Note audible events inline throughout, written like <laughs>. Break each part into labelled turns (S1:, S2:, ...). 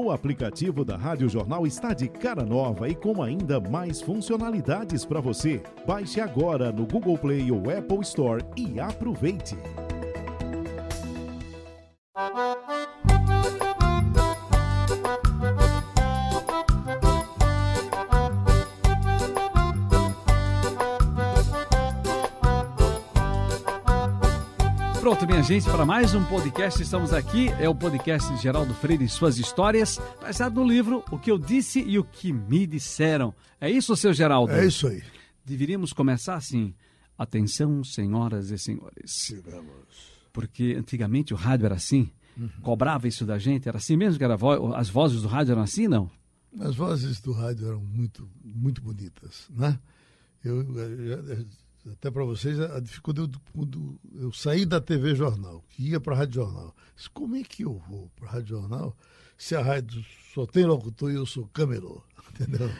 S1: O aplicativo da Rádio Jornal está de cara nova e com ainda mais funcionalidades para você. Baixe agora no Google Play ou Apple Store e aproveite.
S2: Gente, para mais um podcast, estamos aqui. É o podcast de Geraldo Freire e suas histórias, baseado no livro O que eu disse e o que me disseram. É isso, seu Geraldo?
S3: É isso aí.
S2: Deveríamos começar assim. Atenção, senhoras e senhores. Porque antigamente o rádio era assim,
S3: Uhum.
S2: cobrava isso da gente, era assim mesmo que era vo as vozes do rádio eram assim, não?
S3: As vozes do rádio eram muito, muito bonitas, né? Eu, eu- até para vocês, a dificuldade eu- quando eu saí da TV Jornal, que ia para a Rádio Jornal. Disse, Como é que eu vou para a Rádio Jornal se a rádio só tem locutor e eu sou câmero? <laughs> Entendeu?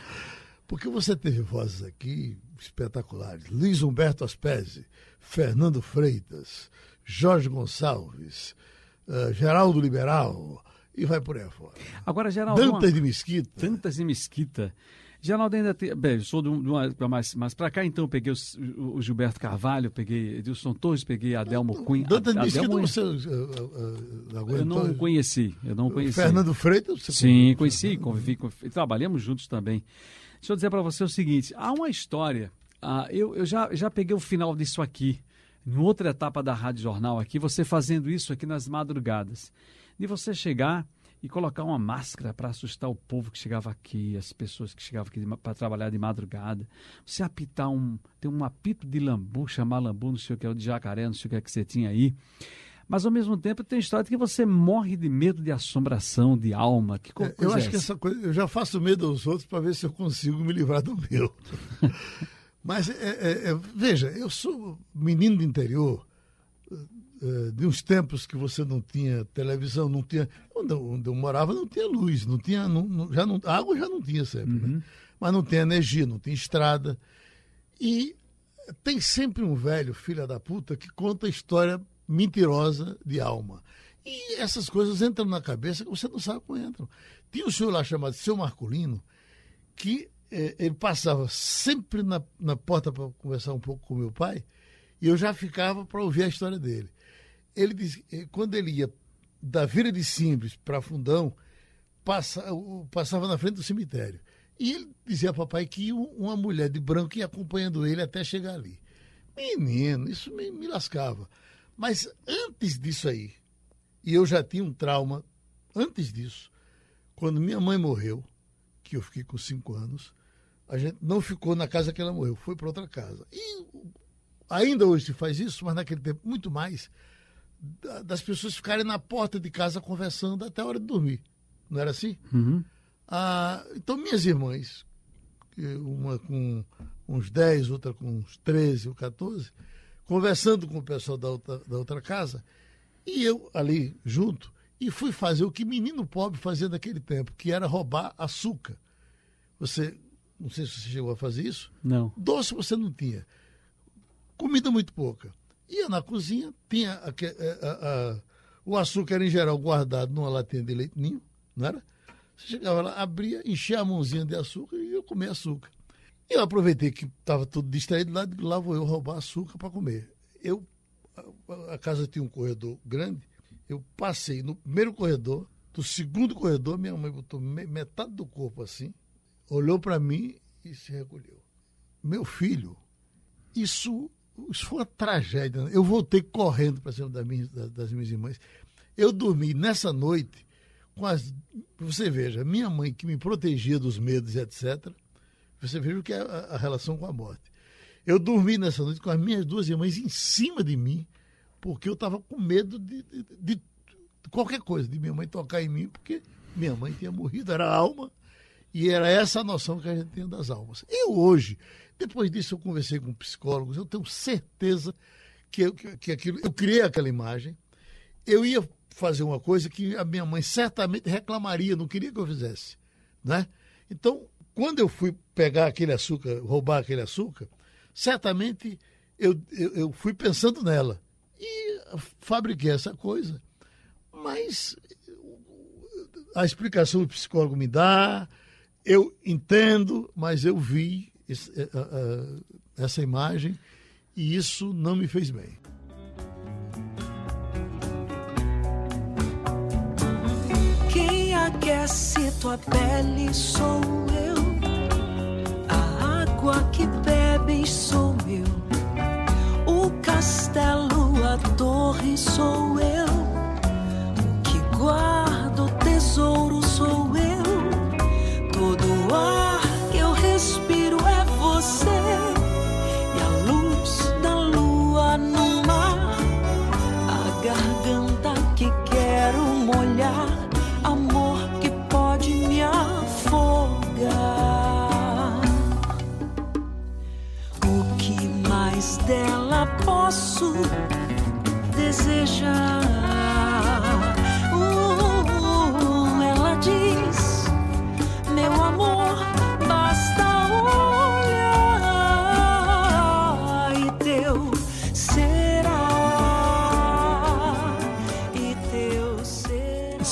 S3: Porque você teve vozes aqui espetaculares. Luiz Humberto Aspesi, Fernando Freitas, Jorge Gonçalves, eh, Geraldo Liberal, e vai por aí afora.
S2: Agora, Geraldo,
S3: Dantas
S2: uma-
S3: de Mesquita.
S2: Tantas em Mesquita. Geraldo ainda tem. Bem, eu sou de, um- uma. Mas, mas para cá, então, eu peguei o, o Gilberto Carvalho, peguei Edilson Torres, peguei Adelmo Cunha.
S3: De Mesquita
S2: Adelmo-
S3: você uh, uh, uh,
S2: eu não conheci, eu não conheci.
S3: Fernando Freitas? Você
S2: Sim, conheci, convivi, convivi, trabalhamos juntos também. Deixa eu dizer para você o seguinte: há uma história. ah, eu eu já, já peguei o final disso aqui, em outra etapa da Rádio Jornal aqui, você fazendo isso aqui nas madrugadas. De você chegar e colocar uma máscara para assustar o povo que chegava aqui, as pessoas que chegavam aqui para trabalhar de madrugada. Você apitar um. Tem um apito de lambu, chamar lambu, não sei o que é o de jacaré, não sei o que é que você tinha aí. Mas ao mesmo tempo tem história de que você morre de medo de assombração, de alma. Que
S3: É,
S2: coisa
S3: eu acho
S2: é
S3: que
S2: essa?
S3: coisa. Eu já faço medo aos outros para ver se eu consigo me livrar do meu. <laughs> Mas, é, é, é, veja, eu sou menino do interior, é, de uns tempos que você não tinha televisão, não tinha. Onde eu, onde eu morava não tinha luz, não tinha. Não, já não, água já não tinha sempre, né? Mas não tinha energia, não tinha estrada. E tem sempre um velho, filha da puta, que conta história mentirosa de alma. E essas coisas entram na cabeça que você não sabe como entram. Tinha um senhor lá chamado Seu Marcolino, que eh, ele passava sempre na, na porta para conversar um pouco com meu pai, e eu já ficava para ouvir a história dele. Ele disse que quando ele ia da Vila de Simples para Fundão, passa, passava na frente do cemitério. E ele dizia ao papai que um- uma mulher de branco ia acompanhando ele até chegar ali. Menino, isso me, me lascava. Mas antes disso aí, e eu já tinha um trauma antes disso, quando minha mãe morreu, que eu fiquei com cinco anos, a gente não ficou na casa que ela morreu, foi para outra casa. E ainda hoje se faz isso, mas naquele tempo muito mais, das pessoas ficarem na porta de casa conversando até a hora de dormir. Não era assim?
S2: Uhum.
S3: Ah, então, minhas irmãs, uma com uns 10, outra com uns 13 ou 14, conversando com o pessoal da outra, da outra casa, e eu ali junto, e fui fazer o que menino pobre fazia naquele tempo, que era roubar açúcar. Você, não sei se você chegou a fazer isso,
S2: Não.
S3: doce você não tinha. Comida muito pouca. Ia na cozinha, tinha eh, a- a- o açúcar em geral guardado numa latinha de leite ninho, não era? Você chegava lá, abria, enchia a mãozinha de açúcar e ia comer açúcar. E eu aproveitei que estava tudo distraído lá, lá vou eu roubar açúcar para comer. Eu, a, a casa tinha um corredor grande, eu passei no primeiro corredor, do segundo corredor, minha mãe botou me- metade do corpo assim, olhou para mim e se recolheu. Meu filho, isso, isso foi uma tragédia. né? Eu voltei correndo para cima das minhas, das, minhas irmãs. Eu dormi nessa noite com as. Você veja, minha mãe que me protegia dos medos, etc. Você veja o que é a, a relação com a morte. Eu dormi nessa noite com as minhas duas irmãs em cima de mim, porque eu estava com medo de, de- de qualquer coisa, de minha mãe tocar em mim, porque minha mãe tinha morrido, era alma, e era essa a noção que a gente tinha das almas. Eu hoje, depois disso eu conversei com psicólogos, eu tenho certeza que, eu, que, que aquilo, eu criei aquela imagem, eu ia fazer uma coisa que a minha mãe certamente reclamaria, não queria que eu fizesse, né? Então, quando eu fui pegar aquele açúcar, roubar aquele açúcar, certamente eu, eu, eu fui pensando nela e fabriquei essa coisa. Mas a explicação o psicólogo me dá, eu entendo, mas eu vi esse, uh, uh, essa imagem e isso não me fez bem.
S4: Quem aquece tua pele sou eu, a água que bebes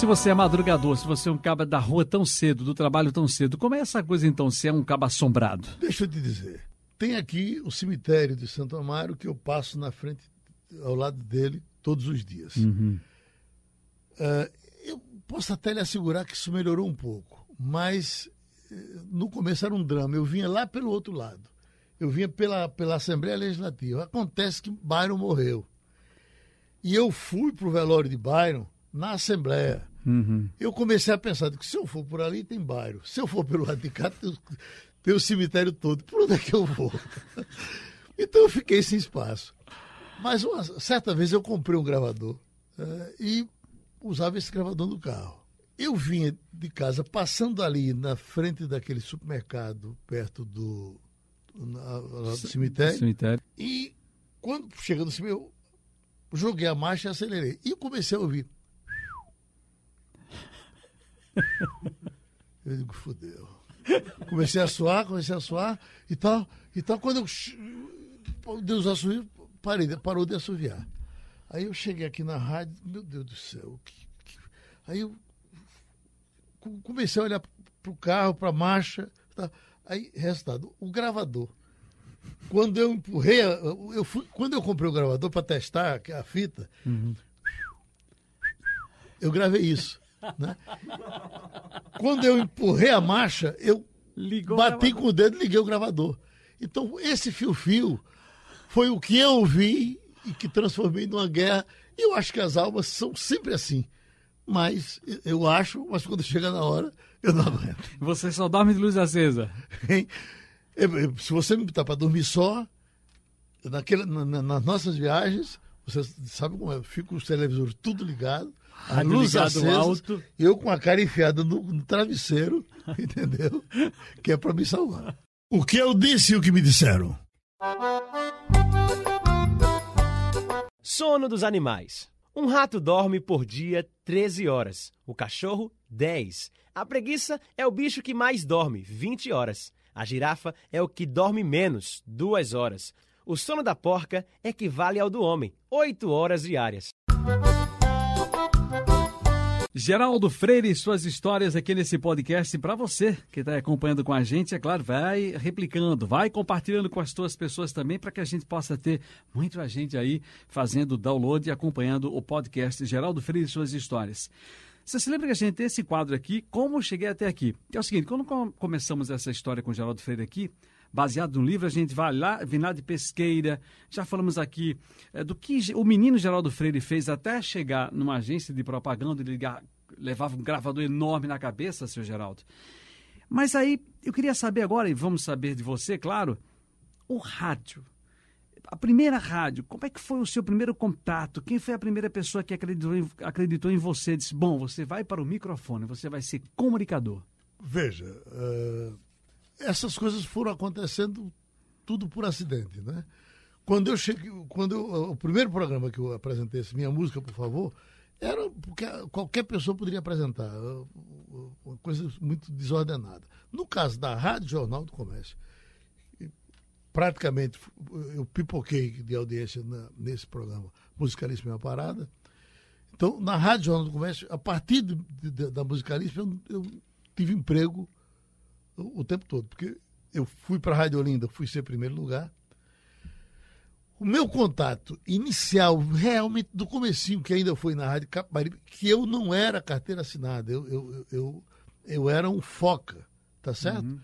S2: se você é madrugador, se você é um caba da rua tão cedo, do trabalho tão cedo, como é essa coisa então, se é um caba assombrado?
S3: Deixa eu te dizer. Tem aqui o cemitério de Santo Amaro que eu passo na frente, ao lado dele, todos os dias. Eh, eu posso até lhe assegurar que isso melhorou um pouco, mas eh, no começo era um drama. Eu vinha lá pelo outro lado. Eu vinha pela, pela Assembleia Legislativa. Acontece que Byron morreu. E eu fui para o velório de Byron na Assembleia. Eu comecei a pensar que se eu for por ali, tem Byron. Se eu for pelo lado de cá, tem, o- tem o cemitério todo. Por onde é que eu vou? <laughs> então eu fiquei sem espaço. Mas uma certa vez eu comprei um gravador eh, e usava esse gravador no carro. Eu vinha de casa, passando ali na frente daquele supermercado, perto do, na- do cemitério,
S2: Cemitério.
S3: e quando chegando no cemitério, eu joguei a marcha e acelerei. E comecei a ouvir. Eu digo, fudeu. Comecei a suar, comecei a suar e tal. E tal. Quando eu Deus assoviou, parei, parou de assoviar. Aí eu cheguei aqui na rádio, meu Deus do céu. que- que- Aí eu co- comecei a olhar para o carro, para a marcha. Tá. Aí, resultado, o gravador. Quando eu empurrei, eu fui, quando eu comprei o gravador para testar a fita, eu gravei isso. Né? Quando eu empurrei a marcha, eu
S2: Ligou o
S3: bati
S2: gravador.
S3: com o dedo e liguei o gravador. Então, esse fio-fio foi o que eu vi e que transformei numa guerra. E eu acho que as almas são sempre assim. Mas, eu acho, mas quando chega na hora, eu não aguento.
S2: Você só dorme de luz acesa.
S3: Eu- eu- Se você me botar para dormir só, naquela, na- na- nas nossas viagens, você sabe como é, fica os televisores tudo ligado, a
S2: Rádio
S3: luz acesa,
S2: alto.
S3: eu com a cara enfiada no, no travesseiro, <laughs> entendeu? Que é para me salvar. O que eu disse e o que me disseram?
S5: Sono dos animais. Um rato dorme por dia 13 horas, o cachorro 10. A preguiça é o bicho que mais dorme, 20 horas. A girafa é o que dorme menos, 2 horas. O sono da porca equivale ao do homem, 8 horas diárias.
S2: Geraldo Freire e suas histórias aqui nesse podcast para você que está acompanhando com a gente, é claro, vai replicando, vai compartilhando com as suas pessoas também para que a gente possa ter muita gente aí fazendo download e acompanhando o podcast Geraldo Freire e suas histórias. Você se lembra que a gente tem esse quadro aqui, Como Cheguei Até Aqui? É o seguinte, quando com- começamos essa história com Geraldo Freire aqui, baseado no livro, a gente vai lá, lá de pesqueira, já falamos aqui eh, do que o menino Geraldo Freire fez até chegar numa agência de propaganda, ele levava um gravador enorme na cabeça, seu Geraldo. Mas aí, eu queria saber agora, e vamos saber de você, claro, o rádio. A primeira rádio, como é que foi o seu primeiro contato? Quem foi a primeira pessoa que acreditou em, acreditou em você? Disse, bom, você vai para o microfone, você vai ser comunicador.
S3: Veja, eh, essas coisas foram acontecendo tudo por acidente, né? Quando eu cheguei, quando eu- o primeiro programa que eu apresentei, esse minha música, por favor, era porque qualquer pessoa poderia apresentar, uma coisa muito desordenada. No caso da Rádio Jornal do Comércio, praticamente eu pipoquei de audiência na- nesse programa Musicalíssima é uma Parada. Então, na Rádio Jornal do Comércio, a partir de- de- da musicalista, eu, eu tive emprego o, o tempo todo, porque eu fui para a Rádio Olinda, fui ser primeiro lugar. O meu contato inicial, realmente do comecinho, que ainda foi na Rádio Capibaribe, que eu não era carteira assinada, eu, eu, eu, eu, eu era um foca, tá certo?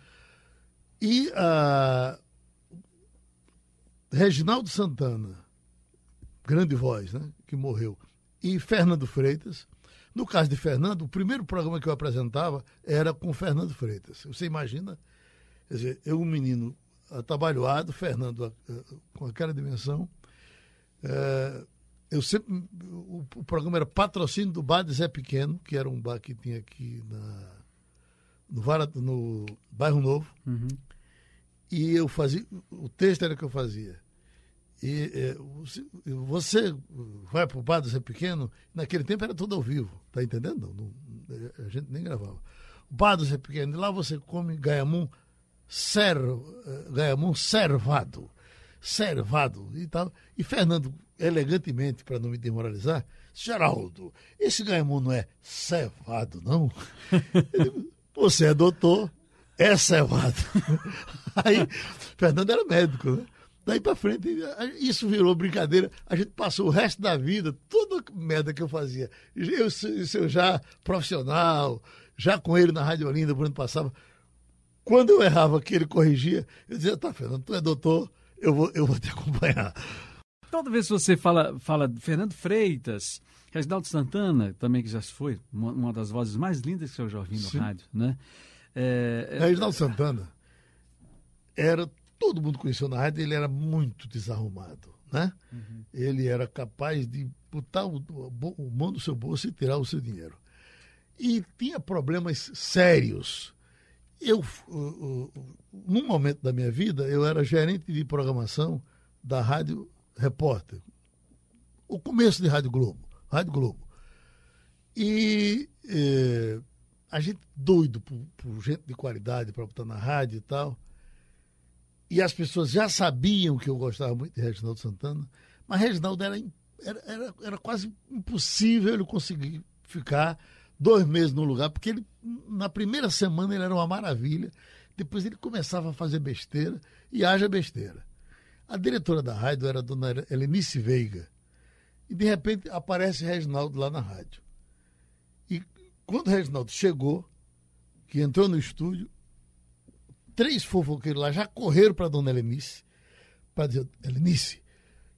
S3: E a Reginaldo Santana, grande voz, né? Que morreu. E Fernando Freitas. No caso de Fernando, o primeiro programa que eu apresentava era com Fernando Freitas. Você imagina? Quer dizer, eu, um menino atabalhoado, Fernando com aquela dimensão. Eh, eu sempre. O, o programa era patrocínio do Bar de Zé Pequeno, que era um bar que tinha aqui na, no, Vara- no Bairro Novo. E eu fazia. O texto era que eu fazia. E eh, você- vai para o bar do Zé Pequeno, naquele tempo era tudo ao vivo, tá entendendo? Não- não- a gente nem gravava. O bar do Zé Pequeno, lá você come gaiamum, ser, gaiamum servado, servado e tal. E Fernando, elegantemente, para não me demoralizar, Geraldo, esse gaiamum não é cevado, não? <laughs> Você é doutor, é cevado. Aí, Fernando era médico, né? Daí pra frente, isso virou brincadeira. A gente passou o resto da vida, toda a merda que eu fazia. Eu, eu já profissional, já com ele na Rádio Olinda, por onde passava. Quando eu errava que ele corrigia, eu dizia, tá, Fernando, tu é doutor, eu vou, eu vou te acompanhar.
S2: Toda vez que você fala, fala Fernando Freitas, Reginaldo Santana, também que já foi, uma, uma das vozes mais lindas que eu já ouvi no
S3: Sim.
S2: rádio, né? É, é,
S3: Reginaldo Santana era todo mundo conheceu na rádio, ele era muito desarrumado, né? Ele era capaz de botar o, o mão no seu bolso e tirar o seu dinheiro. E tinha problemas sérios. Eu, uh, uh, num momento da minha vida, eu era gerente de programação da Rádio Repórter. O começo de Rádio Globo, Rádio Globo. E eh, a gente doido por, por gente de qualidade para botar na rádio e tal. E as pessoas já sabiam que eu gostava muito de Reginaldo Santana, mas Reginaldo era, era, era, era quase impossível ele conseguir ficar dois meses no lugar, porque ele, na primeira semana ele era uma maravilha, depois ele começava a fazer besteira, e haja besteira. A diretora da rádio era a dona Helenice Veiga, e de repente aparece Reginaldo lá na rádio. E quando Reginaldo chegou, que entrou no estúdio, três fofoqueiros lá já correram para dona Helenice para dizer: Helenice,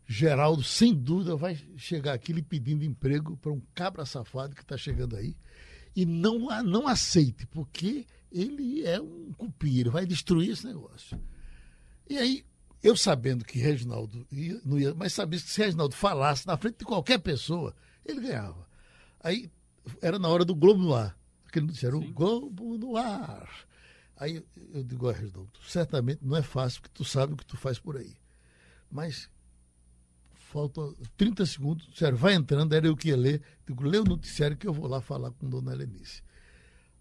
S3: Geraldo, sem dúvida, vai chegar aqui lhe pedindo emprego para um cabra safado que está chegando aí. E não, não aceite, porque ele é um cupim, ele vai destruir esse negócio. E aí, eu sabendo que Reginaldo ia, não ia, mas sabia que se Reginaldo falasse na frente de qualquer pessoa, ele ganhava. Aí era na hora do Globo no ar. Aquele noticiário, o Globo no ar. Aí eu- digo, olha, Reginaldo, certamente não é fácil, porque tu sabe o que tu faz por aí. Mas falta 30 segundos, sério, vai entrando, era eu que ia ler. Digo, lê o noticiário que eu vou lá falar com Dona Helenice.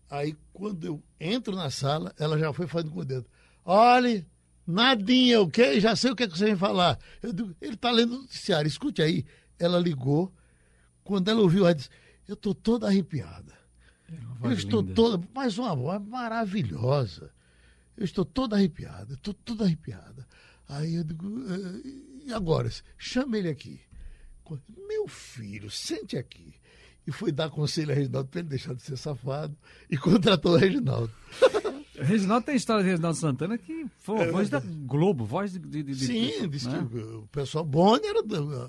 S3: Aí, quando eu entro na sala, ela já foi fazendo com o dedo. Olhe, nadinha, o? Já sei o que, é que você vem falar. Eu digo, ele está lendo o noticiário, escute aí. Ela ligou, quando ela ouviu, ela disse, eu estou toda arrepiada. Eu estou
S2: linda.
S3: toda, mais uma voz maravilhosa. Eu estou toda arrepiada, estou toda arrepiada. Aí eu digo, "Eh, e agora? Chama ele aqui. Meu filho, sente aqui. E foi dar conselho a Reginaldo para ele deixar de ser safado e contratou o Reginaldo. <laughs>
S2: Reginaldo tem história de Reginaldo Santana que foi a voz da Globo, voz de. de, de-
S3: Sim, disse
S2: né?
S3: que o pessoal Boni era,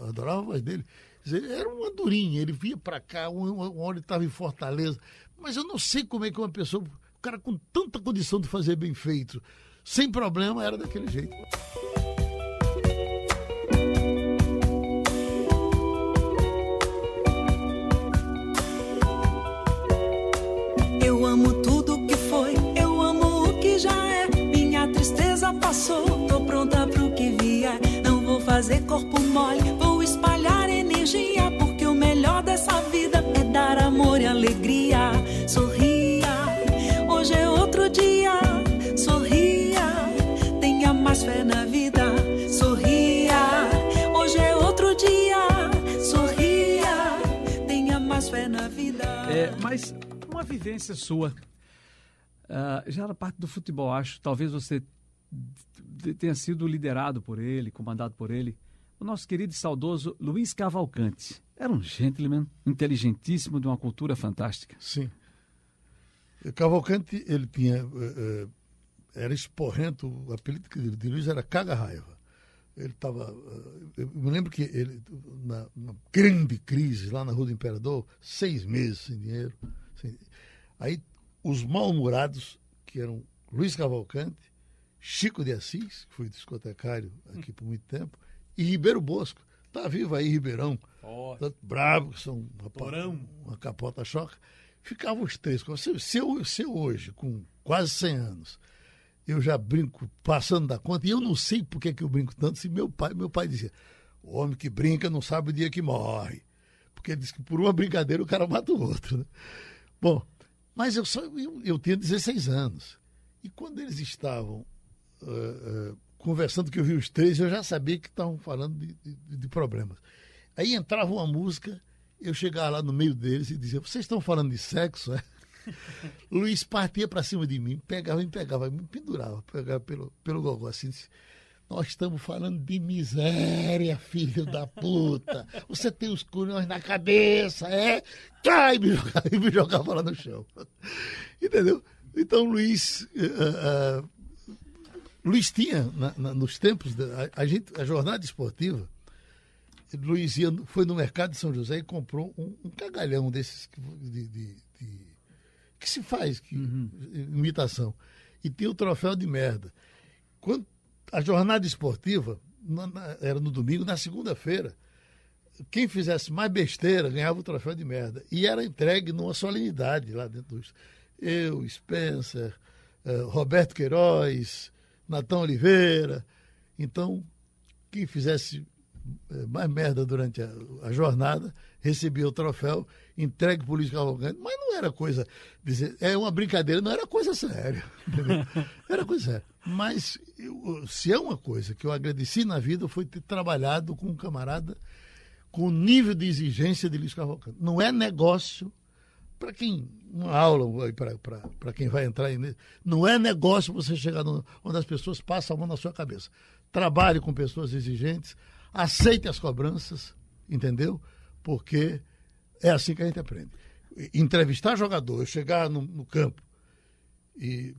S3: adorava a voz dele. Era uma durinha, ele vinha para cá, ele estava em Fortaleza. Mas eu não sei como é que uma pessoa, o cara com tanta condição de fazer bem feito, sem problema, era daquele jeito.
S4: Eu amo tudo que foi, eu amo o que já é. Minha tristeza passou, tô pronta pro que vier. Não vou fazer corpo mole, vou espalhar energia. Porque o melhor dessa vida é dar amor e alegria. Hoje é outro dia. Sorria, tenha mais fé na vida. Sorria, hoje é outro dia. Sorria, tenha
S2: É, mas uma vivência sua. Uh, já era parte do futebol, acho. Talvez você tenha sido liderado por ele, comandado por ele. O nosso querido e saudoso Luiz Cavalcante. Era um gentleman inteligentíssimo, de uma cultura fantástica.
S3: Sim. Cavalcante, ele tinha. Uh, era esporrento, o apelido de Luiz era Caga-Raiva. Ele estava. Uh, eu me lembro que ele, na, na, grande crise lá na Rua do Imperador, seis meses sem dinheiro. Sem, aí, os mal-humorados, que eram Luiz Cavalcante, Chico de Assis, que foi discotecário aqui por muito tempo, e Ribeiro Bosco. Tá vivo aí, Ribeirão. Tanto bravo, que são uma, uma capota choca. Ficavam os três. Se, eu, se eu hoje, com quase 100 anos, eu já brinco passando da conta, e eu não sei por que, que eu brinco tanto, se meu pai, meu pai dizia, o homem que brinca não sabe o dia que morre. Porque ele diz que por uma brincadeira o cara mata o outro. Né? Bom, mas eu, só, eu, eu tinha 16 anos. E quando eles estavam uh, uh, conversando, que eu vi os três, eu já sabia que estavam falando de, de, de, problemas. Aí entrava uma música, eu chegava lá no meio deles e dizia: Vocês estão falando de sexo? É? <laughs> Luiz partia para cima de mim, pegava e pegava, me pendurava, pegava pelo, pelo gogó assim. Disse, nós estamos falando de miséria, filho da puta. Você tem os culhões na cabeça, é? Cai! Me jogava, <laughs> me jogava lá no chão. Entendeu? Então, Luiz. Uh, uh, Luiz tinha, na, na, nos tempos, da, a, a, gente, a jornada esportiva, Luiz ia, foi no mercado de São José e comprou um, um cagalhão desses de, de, de, que se faz, que, uhum. imitação. E tinha o troféu de merda. Quando a jornada esportiva na, na, era no domingo, na segunda-feira, quem fizesse mais besteira ganhava o troféu de merda. E era entregue numa solenidade lá dentro dos. Eu, Spencer, uh, Roberto Queiroz, Natão Oliveira. Então, quem fizesse eh, mais merda durante a, a jornada recebia o troféu, entregue para o Luiz Cavalcante, mas não era coisa, dizer, é uma brincadeira, não era coisa séria, entendeu? <laughs> Era coisa séria. Mas eu, se é uma coisa que eu agradeci na vida foi ter trabalhado com um camarada com o nível de exigência de Luiz Cavalcante. Não é negócio para quem uma aula para quem vai entrar aí, não é negócio você chegar no, onde as pessoas passam a mão na sua cabeça. Trabalhe com pessoas exigentes, aceite as cobranças, entendeu? Porque é assim que a gente aprende. Entrevistar jogador, eu chegar no, no campo e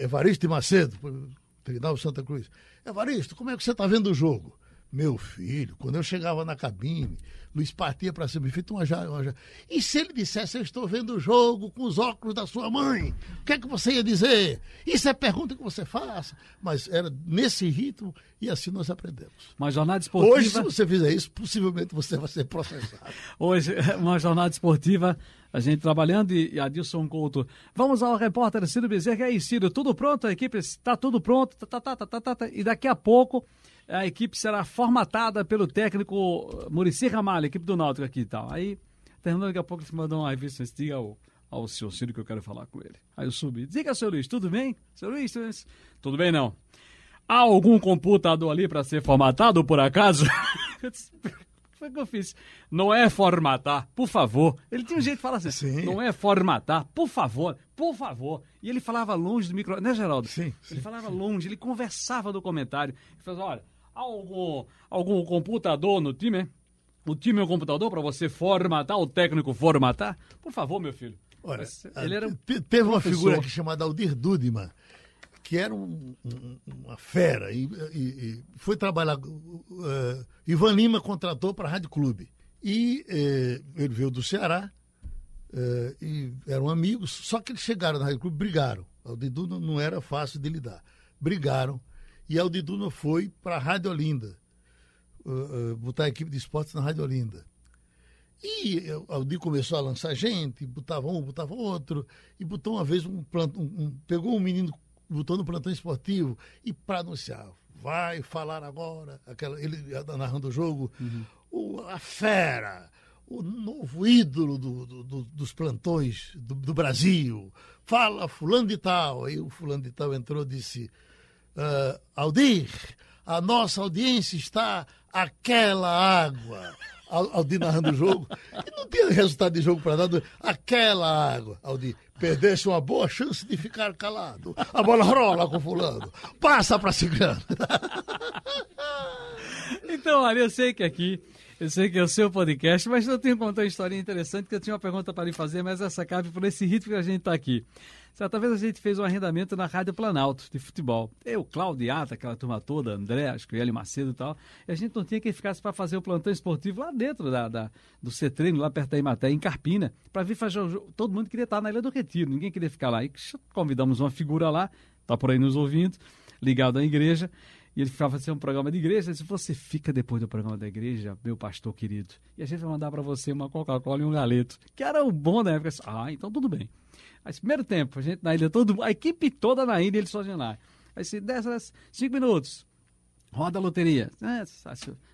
S3: Evaristo de Macedo, o Santa Cruz. Evaristo, como é que você está vendo o jogo? Meu filho, quando eu chegava na cabine, Luiz partia para cima e feito uma já, uma já. E se ele dissesse, eu estou vendo o jogo com os óculos da sua mãe, o que é que você ia dizer? Isso é pergunta que você faça. Mas era nesse ritmo e assim nós aprendemos.
S2: Uma jornada esportiva.
S3: Hoje, se você fizer isso, possivelmente você vai ser processado. <laughs>
S2: Hoje, uma jornada esportiva, a gente trabalhando e Adilson Couto. Vamos ao repórter Ciro Bezerra. E aí, Ciro, tudo pronto? A equipe está tudo pronto? Tá, tá, tá, tá, tá, tá. E daqui a pouco a equipe será formatada pelo técnico Murici Ramalho, equipe do Náutico aqui e tal. Aí, terminando daqui a pouco, ele mandou uma revista, diga ao, ao senhor Ciro que eu quero falar com ele. Aí eu subi. Diga, senhor Luiz, tudo bem? Senhor Luiz, tudo bem? Tudo bem, não. Há algum computador ali para ser formatado, por acaso? <laughs> Foi o que eu fiz. Não é formatar, por favor. Ele tinha um jeito de falar assim. Sim. Não é formatar, por favor, por favor. E ele falava longe do microfone, né, Geraldo?
S3: Sim.
S2: Ele falava
S3: sim.
S2: longe, ele conversava do comentário. Ele falava, olha, algum, algum computador no time, O time é um computador para você formatar, o técnico formatar? Por favor, meu filho.
S3: Olha, ele era teve uma figura chamada Aldir Dudiman, que era um, um, uma fera, e, e, e foi trabalhar. Uh, Ivan Lima contratou para a Rádio Clube. E uh, ele veio do Ceará, uh, e eram amigos, só que eles chegaram na Rádio Clube brigaram. O Didu não era fácil de lidar. Brigaram e Aldiduna foi para a Rádio Olinda, uh, uh, botar a equipe de esportes na Rádio Olinda. E Aldi começou a lançar gente, botava um, botava outro, e botou uma vez um, plantão, um pegou um menino, botou no plantão esportivo, e para anunciar, vai falar agora, aquela, ele narrando o jogo, uhum. o, a fera, o novo ídolo do, do, do, dos plantões do, do, Brasil, fala fulano de tal, aí o fulano de tal entrou e disse, uh, Aldir, a nossa audiência está aquela água. Aldi narrando o jogo. E não tinha resultado de jogo para dar. Aquela água. Aldi, perdesse uma boa chance de ficar calado. A bola rola com fulano. Passa para cigano.
S2: Então, olha, eu sei que aqui eu sei que é o seu podcast, mas eu tenho que contar uma história interessante, que eu tinha uma pergunta para lhe fazer, mas essa cabe por esse ritmo que a gente está aqui. Certa vez a gente fez um arrendamento na Rádio Planalto, de futebol. Eu, Claudiata, aquela turma toda, André, acho que Hélio Macedo e tal, e a gente não tinha quem ficasse para fazer o plantão esportivo lá dentro da, da do C-Treino, lá perto da Imaté, em Carpina, para vir fazer o jogo. Todo mundo queria estar na Ilha do Retiro, ninguém queria ficar lá. E convidamos uma figura lá, tá por aí nos ouvindo, ligado à igreja, e ele ficava fazendo um programa de igreja. Disse: Você fica depois do programa da igreja, meu pastor querido. E a gente vai mandar para você uma Coca-Cola e um galeto. Que era o bom da época. Ah, então tudo bem. Aí, primeiro tempo, a gente na ilha, todo, a equipe toda na ilha, ele sozinho lá. Aí, se dessas cinco minutos, roda a loteria. É,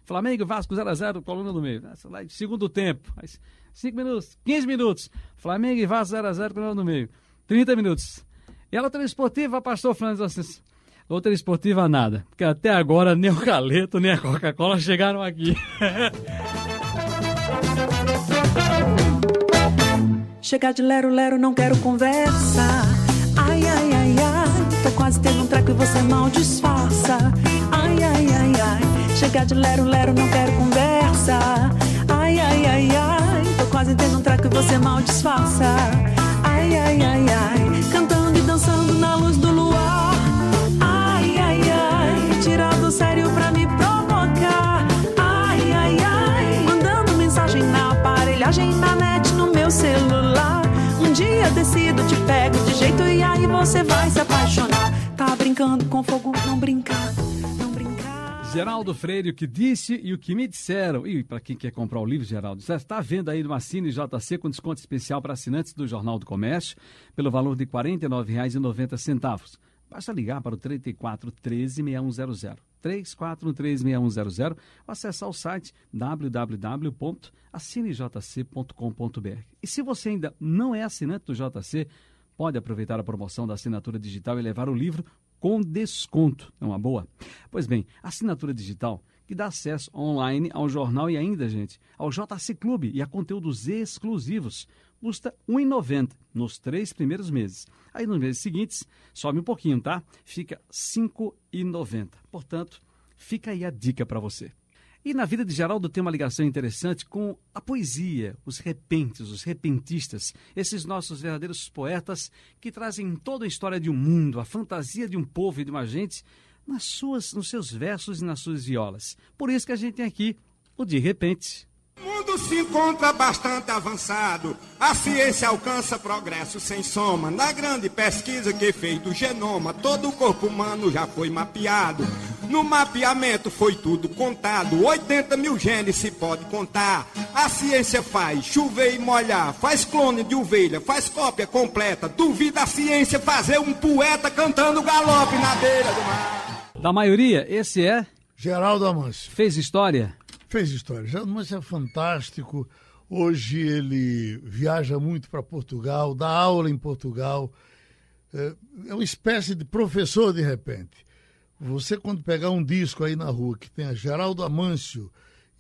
S2: Flamengo, Vasco 0x0, coluna do meio. Segundo tempo, aí, cinco minutos, 15 minutos. Flamengo e Vasco 0x0, coluna do meio. 30 minutos. E a loteria esportiva, pastor Fernandes assim Outra esportiva, nada. Porque até agora nem o Caleto nem a Coca-Cola chegaram aqui. <laughs>
S4: Chegar de lero-lero, não quero conversa. Ai, ai, ai, ai. Tô quase tendo um treco e você mal disfarça. Ai, ai, ai, ai. Chegar de lero-lero, não quero conversa. Ai, ai, ai, ai. Tô quase tendo um treco e você mal disfarça. Você vai se apaixonar. Tá brincando com fogo, não brincar.
S2: Geraldo Freire, o que disse e o que me disseram. E para quem quer comprar o livro, Geraldo, já está vendo aí no Cine JC com desconto especial para assinantes do Jornal do Comércio, pelo valor de R$ 49,90. Basta ligar para o 34 13 6100. 3413 6100 ou acessar o site www.assinejc.com.br. E se você ainda não é assinante do JC, pode aproveitar a promoção da assinatura digital e levar o livro com desconto. É uma boa? Pois bem, assinatura digital que dá acesso online ao jornal e ainda, gente, ao JC Clube e a conteúdos exclusivos custa R$ 1,90 nos três primeiros meses. Aí nos meses seguintes, sobe um pouquinho, tá? Fica R$ 5,90. Portanto, fica aí a dica para você. E na vida de Geraldo tem uma ligação interessante com a poesia, os repentes, os repentistas, esses nossos verdadeiros poetas que trazem toda a história de um mundo, a fantasia de um povo e de uma gente nas suas, nos seus versos e nas suas violas. Por isso que a gente tem aqui o De Repente.
S6: O mundo se encontra bastante avançado. A ciência alcança progresso sem soma. Na grande pesquisa que fez do genoma, todo o corpo humano já foi mapeado. No mapeamento foi tudo contado. 80 mil genes se pode contar. A ciência faz chover e molhar. Faz clone de ovelha, faz cópia completa. Duvida a ciência fazer um poeta cantando galope na beira do mar.
S2: Da maioria, esse é.
S3: Geraldo Amâncio.
S2: Fez história?
S3: Fez história. Já mas é fantástico. Hoje ele viaja muito para Portugal, dá aula em Portugal. É, é uma espécie de professor de repente. Você, quando pegar um disco aí na rua que tem a Geraldo Amâncio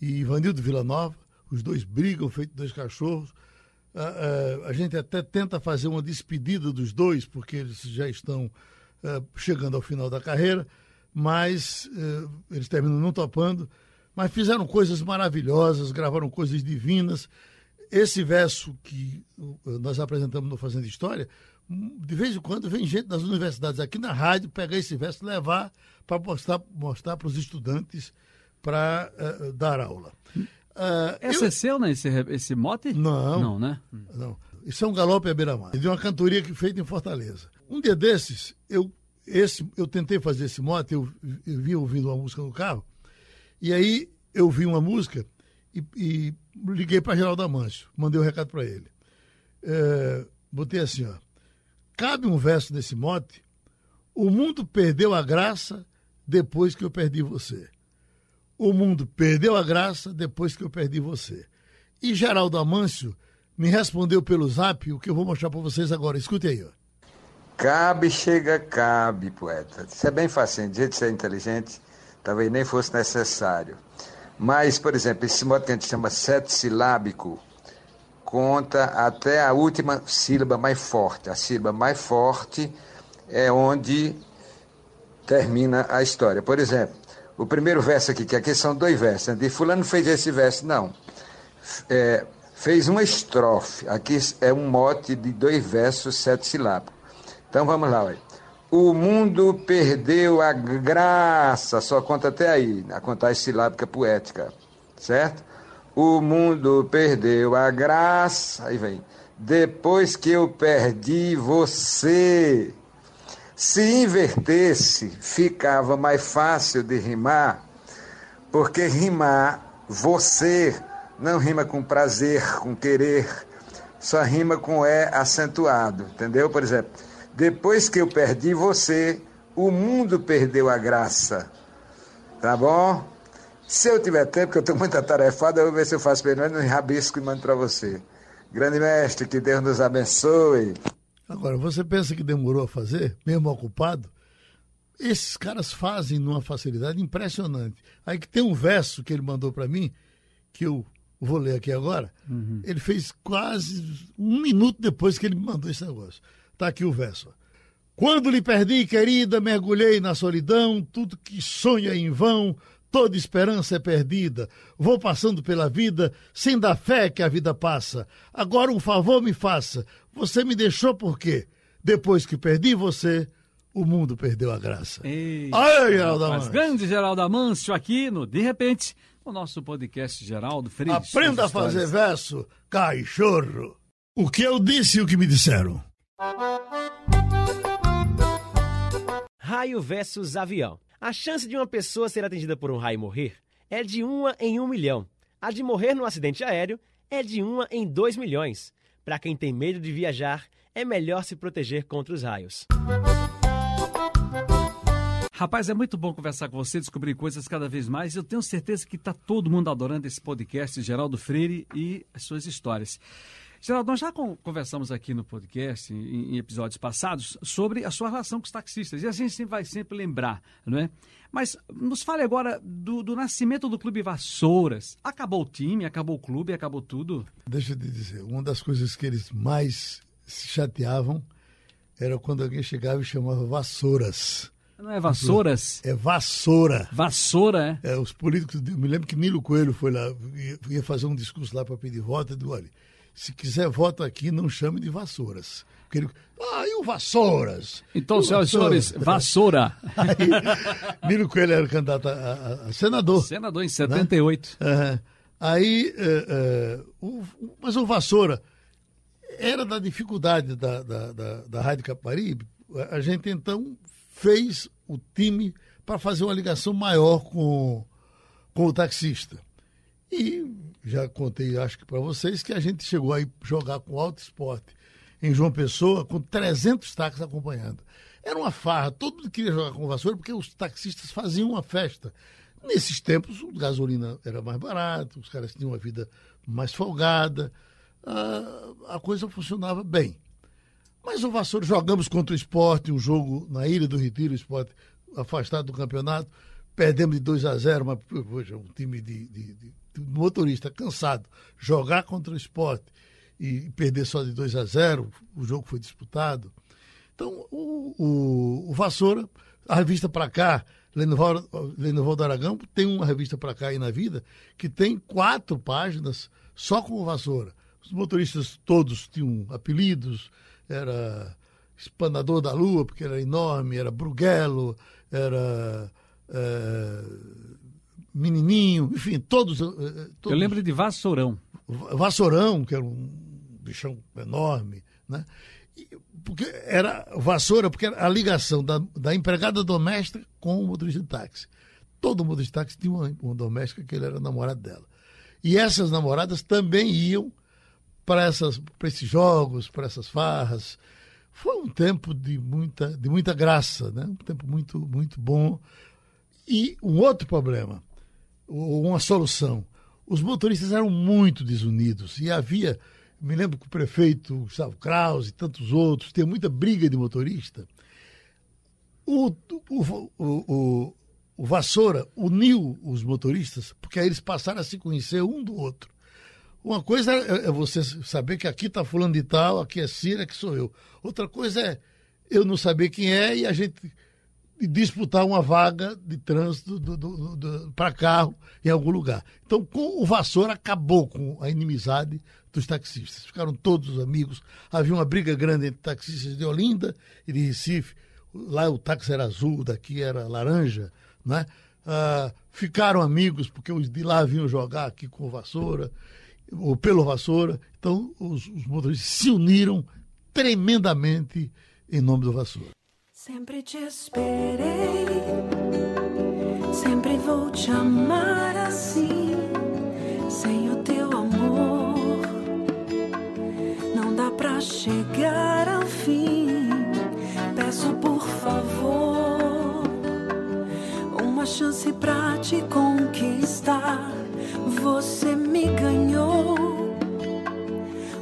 S3: e Ivanildo Villanova, os dois brigam, feito dois cachorros. A, a, a, gente até tenta fazer uma despedida dos dois, porque eles já estão uh, chegando ao final da carreira, mas uh, eles terminam não topando mas fizeram coisas maravilhosas, gravaram coisas divinas. Esse verso que nós apresentamos no Fazendo História, de vez em quando vem gente das universidades aqui na rádio pegar esse verso e levar para mostrar mostrar para os estudantes para uh, dar aula.
S2: Uh, esse eu... é seu, né? Esse, esse mote?
S3: Não.
S2: Não, né?
S3: Não. Isso é um galope à beira-mar. De uma cantoria que feita em Fortaleza. Um dia desses, eu, esse, eu tentei fazer esse mote, eu, eu vi ouvindo uma música no carro, e aí eu vi uma música e, e liguei para Geraldo Amâncio, mandei um recado para ele. É, botei assim, ó. Cabe um verso nesse mote. O mundo perdeu a graça depois que eu perdi você. O mundo perdeu a graça depois que eu perdi você. E Geraldo Amâncio me respondeu pelo zap o que eu vou mostrar para vocês agora. Escute aí, ó.
S7: Cabe, chega, cabe, poeta. Isso é bem fácil, de jeito de ser inteligente talvez nem fosse necessário. Mas, por exemplo, esse modo que a gente chama sete silábico conta até a última sílaba mais forte. A sílaba mais forte é onde termina a história. Por exemplo, o primeiro verso aqui, que aqui são dois versos. Né? De fulano fez esse verso. Não. É, fez uma estrofe. Aqui é um mote de dois versos, sete silábicos. Então vamos lá. Olha. O mundo perdeu a graça, só conta até aí, a contagem silábica poética, certo? O mundo perdeu a graça, aí vem. Depois que eu perdi você. Se invertesse, ficava mais fácil de rimar, porque rimar você não rima com prazer, com querer, só rima com é acentuado, entendeu? Por exemplo, depois que eu perdi você, o mundo perdeu a graça. Tá bom? Se eu tiver tempo, que eu estou muito atarefado, eu vou ver se eu faço pelo menos um rabisco e mando para você. Grande mestre, que Deus nos abençoe.
S3: Agora, você pensa que demorou a fazer, mesmo ocupado? Esses caras fazem numa facilidade impressionante. Aí que tem um verso que ele mandou para mim, que eu vou ler aqui agora. Uhum. Ele fez quase um minuto depois que ele me mandou esse negócio. Tá aqui o verso. Quando lhe perdi, querida, mergulhei na solidão, tudo que sonha em vão, toda esperança é perdida. Vou passando pela vida sem dar fé que a vida passa. Agora um favor me faça. Você me deixou por quê? Depois que perdi você, o mundo perdeu a graça.
S2: Ei, Ai, Geraldo Amâncio. Grande Geraldo Amâncio aqui no De Repente, o nosso podcast Geraldo Freire.
S3: Aprenda a fazer verso, cachorro. O que eu disse e o que me disseram.
S5: Raio versus avião. A chance de uma pessoa ser atingida por um raio e morrer é de uma em um milhão. A de morrer no acidente aéreo é de uma em dois milhões. Para quem tem medo de viajar, é melhor se proteger contra os raios.
S2: Rapaz, é muito bom conversar com você, descobrir coisas cada vez mais. Eu tenho certeza que está todo mundo adorando esse podcast, Geraldo Freire e as suas histórias. Geraldo, nós já conversamos aqui no podcast, em, episódios passados, sobre a sua relação com os taxistas. E a gente vai sempre lembrar, não é? Mas nos fale agora do, do nascimento do Clube Vassouras. Acabou o time, acabou o clube, acabou tudo?
S3: Deixa eu te dizer, uma das coisas que eles mais se chateavam era quando alguém chegava e chamava Vassouras.
S2: Não é vassouras?
S3: É vassoura.
S2: Vassoura, é?
S3: é os políticos, me lembro que Nilo Coelho foi lá, ia fazer um discurso lá para pedir voto, e olha, se quiser voto aqui, não chame de vassouras. Porque ele, ah, e o vassouras?
S2: Então, senhoras e senhores, vassoura. <laughs>
S3: Aí, Nilo Coelho era candidato a, a, a senador.
S2: Senador em 78.
S3: Né? Uhum. Aí, uh, uh, o, mas o vassoura era da dificuldade da, da, da, da Rádio Caparibe, a gente então fez o time para fazer uma ligação maior com, com o taxista. E já contei, acho que para vocês, que a gente chegou a jogar com alto esporte em João Pessoa com 300 táxis acompanhando. Era uma farra, todo mundo queria jogar com vassoura porque os taxistas faziam uma festa. Nesses tempos, a gasolina era mais barata, os caras tinham uma vida mais folgada, a, a coisa funcionava bem. Mas o Vassoura, jogamos contra o esporte, um jogo na Ilha do Retiro, o esporte afastado do campeonato, perdemos de 2 a 0, mas poxa, um time de, de, de, de, motorista cansado, jogar contra o esporte e perder só de 2 a 0, o jogo foi disputado. Então, o, o, o Vassoura, a revista para cá, Lenoval do Aragão, tem uma revista para cá aí na vida que tem quatro páginas só com o Vassoura. Os motoristas todos tinham apelidos, era Espanador da Lua, porque era enorme, era Bruguelo, era é, Menininho, enfim, todos, é, todos,
S2: Eu lembro de Vassourão.
S3: Vassourão, que era um bichão enorme, né? porque era vassoura, porque era a ligação da, da empregada doméstica com o motorista de táxi. Todo motorista de táxi tinha uma, uma doméstica que ele era namorado dela. E essas namoradas também iam para esses jogos, para essas farras. Foi um tempo de muita, de muita graça, né? um tempo muito, muito bom. E um outro problema, uma solução. Os motoristas eram muito desunidos e havia, me lembro que o prefeito Gustavo Kraus e tantos outros, tinha muita briga de motorista. O, o, o, o Vassoura uniu os motoristas, porque aí eles passaram a se conhecer um do outro. Uma coisa é, é você saber que aqui está fulano de tal, aqui é Cira, que sou eu. Outra coisa é eu não saber quem é e a gente disputar uma vaga de trânsito para carro em algum lugar. Então, com o Vassoura, acabou com a inimizade dos taxistas. Ficaram todos amigos. Havia uma briga grande entre taxistas de Olinda e de Recife. Lá o táxi era azul, daqui era laranja. Né? Ah, ficaram amigos, porque os de lá vinham jogar aqui com o Vassoura, ou pelo Vassoura. Então, os, os motoristas se uniram tremendamente em nome do Vassoura.
S4: Sempre te esperei, sempre vou te amar assim, sem o teu amor. Não dá pra chegar ao fim. Peço por favor, uma chance pra te conquistar. Você me ganhou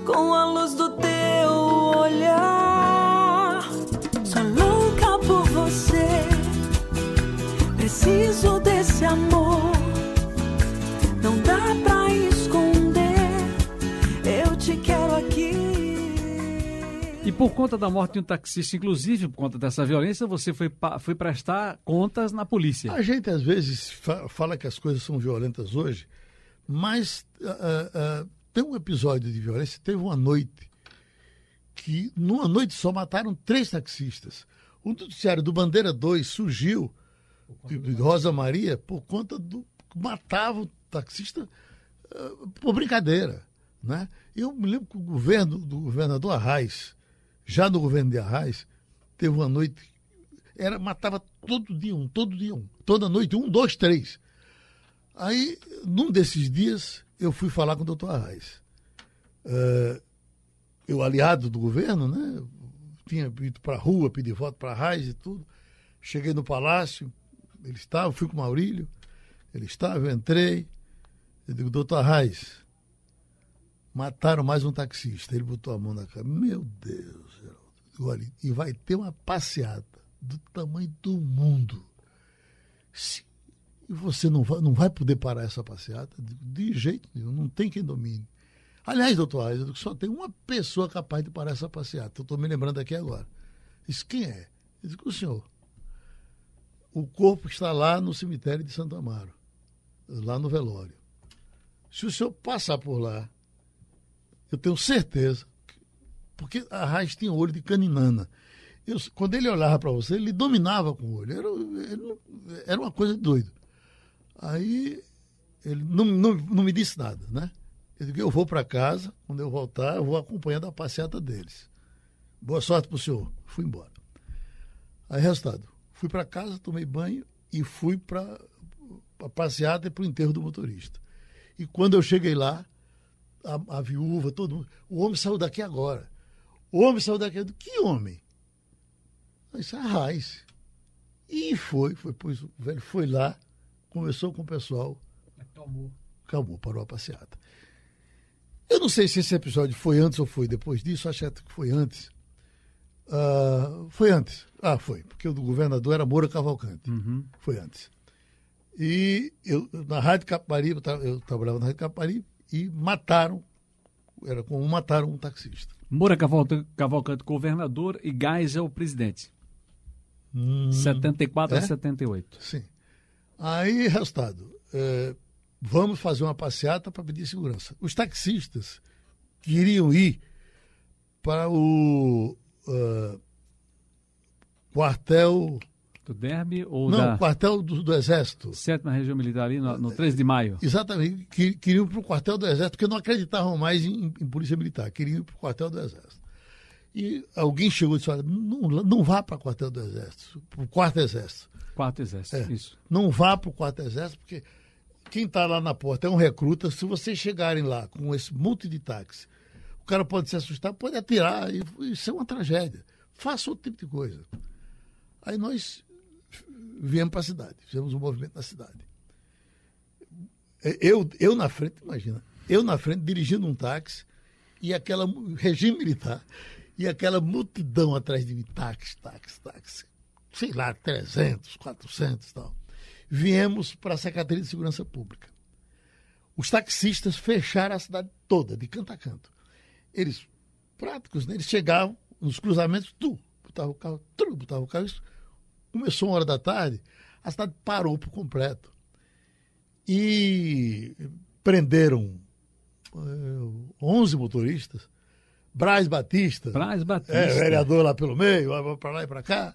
S4: com a luz do teu olhar. Desse amor. Não dá pra esconder. Eu te quero aqui.
S2: E por conta da morte de um taxista, inclusive por conta dessa violência, você foi, foi prestar contas na polícia.
S3: A gente às vezes fala que as coisas são violentas hoje, mas uh, uh, tem um episódio de violência. Teve uma noite que, numa noite só, mataram três taxistas. O noticiário do Bandeira 2 surgiu de Rosa Maria por conta do. matava o taxista uh, por brincadeira. Né? Eu me lembro que o governo do governador Arraes, já no governo de Arraes, teve uma noite. Era, matava todo dia um, todo dia um. Toda noite, um, dois, três. Aí, num desses dias, eu fui falar com o doutor Arraes. Uh, eu, aliado do governo, né? Tinha ido para a rua pedir voto para Arraes e tudo. Cheguei no palácio, ele estava, fui com o Maurílio, ele estava, eu entrei. Eu digo, doutor Arraes, mataram mais um taxista. Ele botou a mão na cara. Meu Deus, Geraldo. Olha, e vai ter uma passeada do tamanho do mundo. Se, e você não vai, não vai poder parar essa passeada de, jeito nenhum, não tem quem domine. Aliás, doutor Arraes, eu só tem uma pessoa capaz de parar essa passeada. Eu estou me lembrando aqui agora. Disse, quem é? Eu disse, o senhor o corpo está lá no cemitério de Santo Amaro, lá no velório. Se o senhor passar por lá, eu tenho certeza, porque a Raiz tinha olho de caninana. Eu, quando ele olhava para você, ele dominava com o olho. Era, era uma coisa de doido. Aí ele não, não, não me disse nada, né? Eu digo, eu vou para casa, quando eu voltar, eu vou acompanhando a passeata deles. Boa sorte para o senhor. Fui embora. Aí, resultado, Fui para casa, tomei banho e fui para a passeata e para o enterro do motorista. E quando eu cheguei lá, a, a viúva, todo mundo, o homem saiu daqui agora. O homem saiu daqui. Que homem? Isso é raiz. E foi, foi, pois o velho foi lá, conversou com o pessoal. Acalmou. Acalmou, parou a passeata. Eu não sei se esse episódio foi antes ou foi depois disso, acho que foi antes. Uh, foi antes. Ah, foi, porque o do governador era Moura Cavalcante. Uhum. Foi antes. E eu, na Rádio Capari, eu trabalhava na Rádio Capari, e mataram, era como mataram um taxista.
S2: Moura Cavalcante, governador, e Gás é o presidente. Hum, 74 é? a 78.
S3: Sim. Aí, resultado, é, vamos fazer uma passeata para pedir segurança. Os taxistas queriam ir para o uh, quartel.
S2: Do Derby ou
S3: Não,
S2: da...
S3: quartel do, do, Exército.
S2: Sétima Região Militar ali, no, no 13 de maio.
S3: Exatamente. Que, queriam ir para o quartel do Exército, porque não acreditavam mais em, em Polícia Militar. Queriam ir para o quartel do Exército. E alguém chegou e disse: olha, não, não vá para o quartel do Exército, para o quarto Exército.
S2: Quarto Exército,
S3: é,
S2: isso.
S3: Não vá para o quarto Exército, porque quem está lá na porta é um recruta. Se vocês chegarem lá com esse monte de táxi, o cara pode se assustar, pode atirar, e isso é uma tragédia. Faça outro tipo de coisa. Aí nós viemos para a cidade, fizemos um movimento na cidade. Eu, eu na frente, imagina, eu na frente dirigindo um táxi e aquela regime militar e aquela multidão atrás de mim, táxi, táxi, táxi, sei lá, 300, 400 e tal. viemos para a Secretaria de Segurança Pública. Os taxistas fecharam a cidade toda, de canto a canto. Eles, práticos, né? eles chegavam nos cruzamentos, tu, botava o carro, tu, botava o carro. Isso começou uma hora da tarde, a cidade parou por completo. E prenderam eh, 11 motoristas. Braz Batista.
S2: Braz Batista.
S3: É, vereador lá pelo meio, para lá e para cá.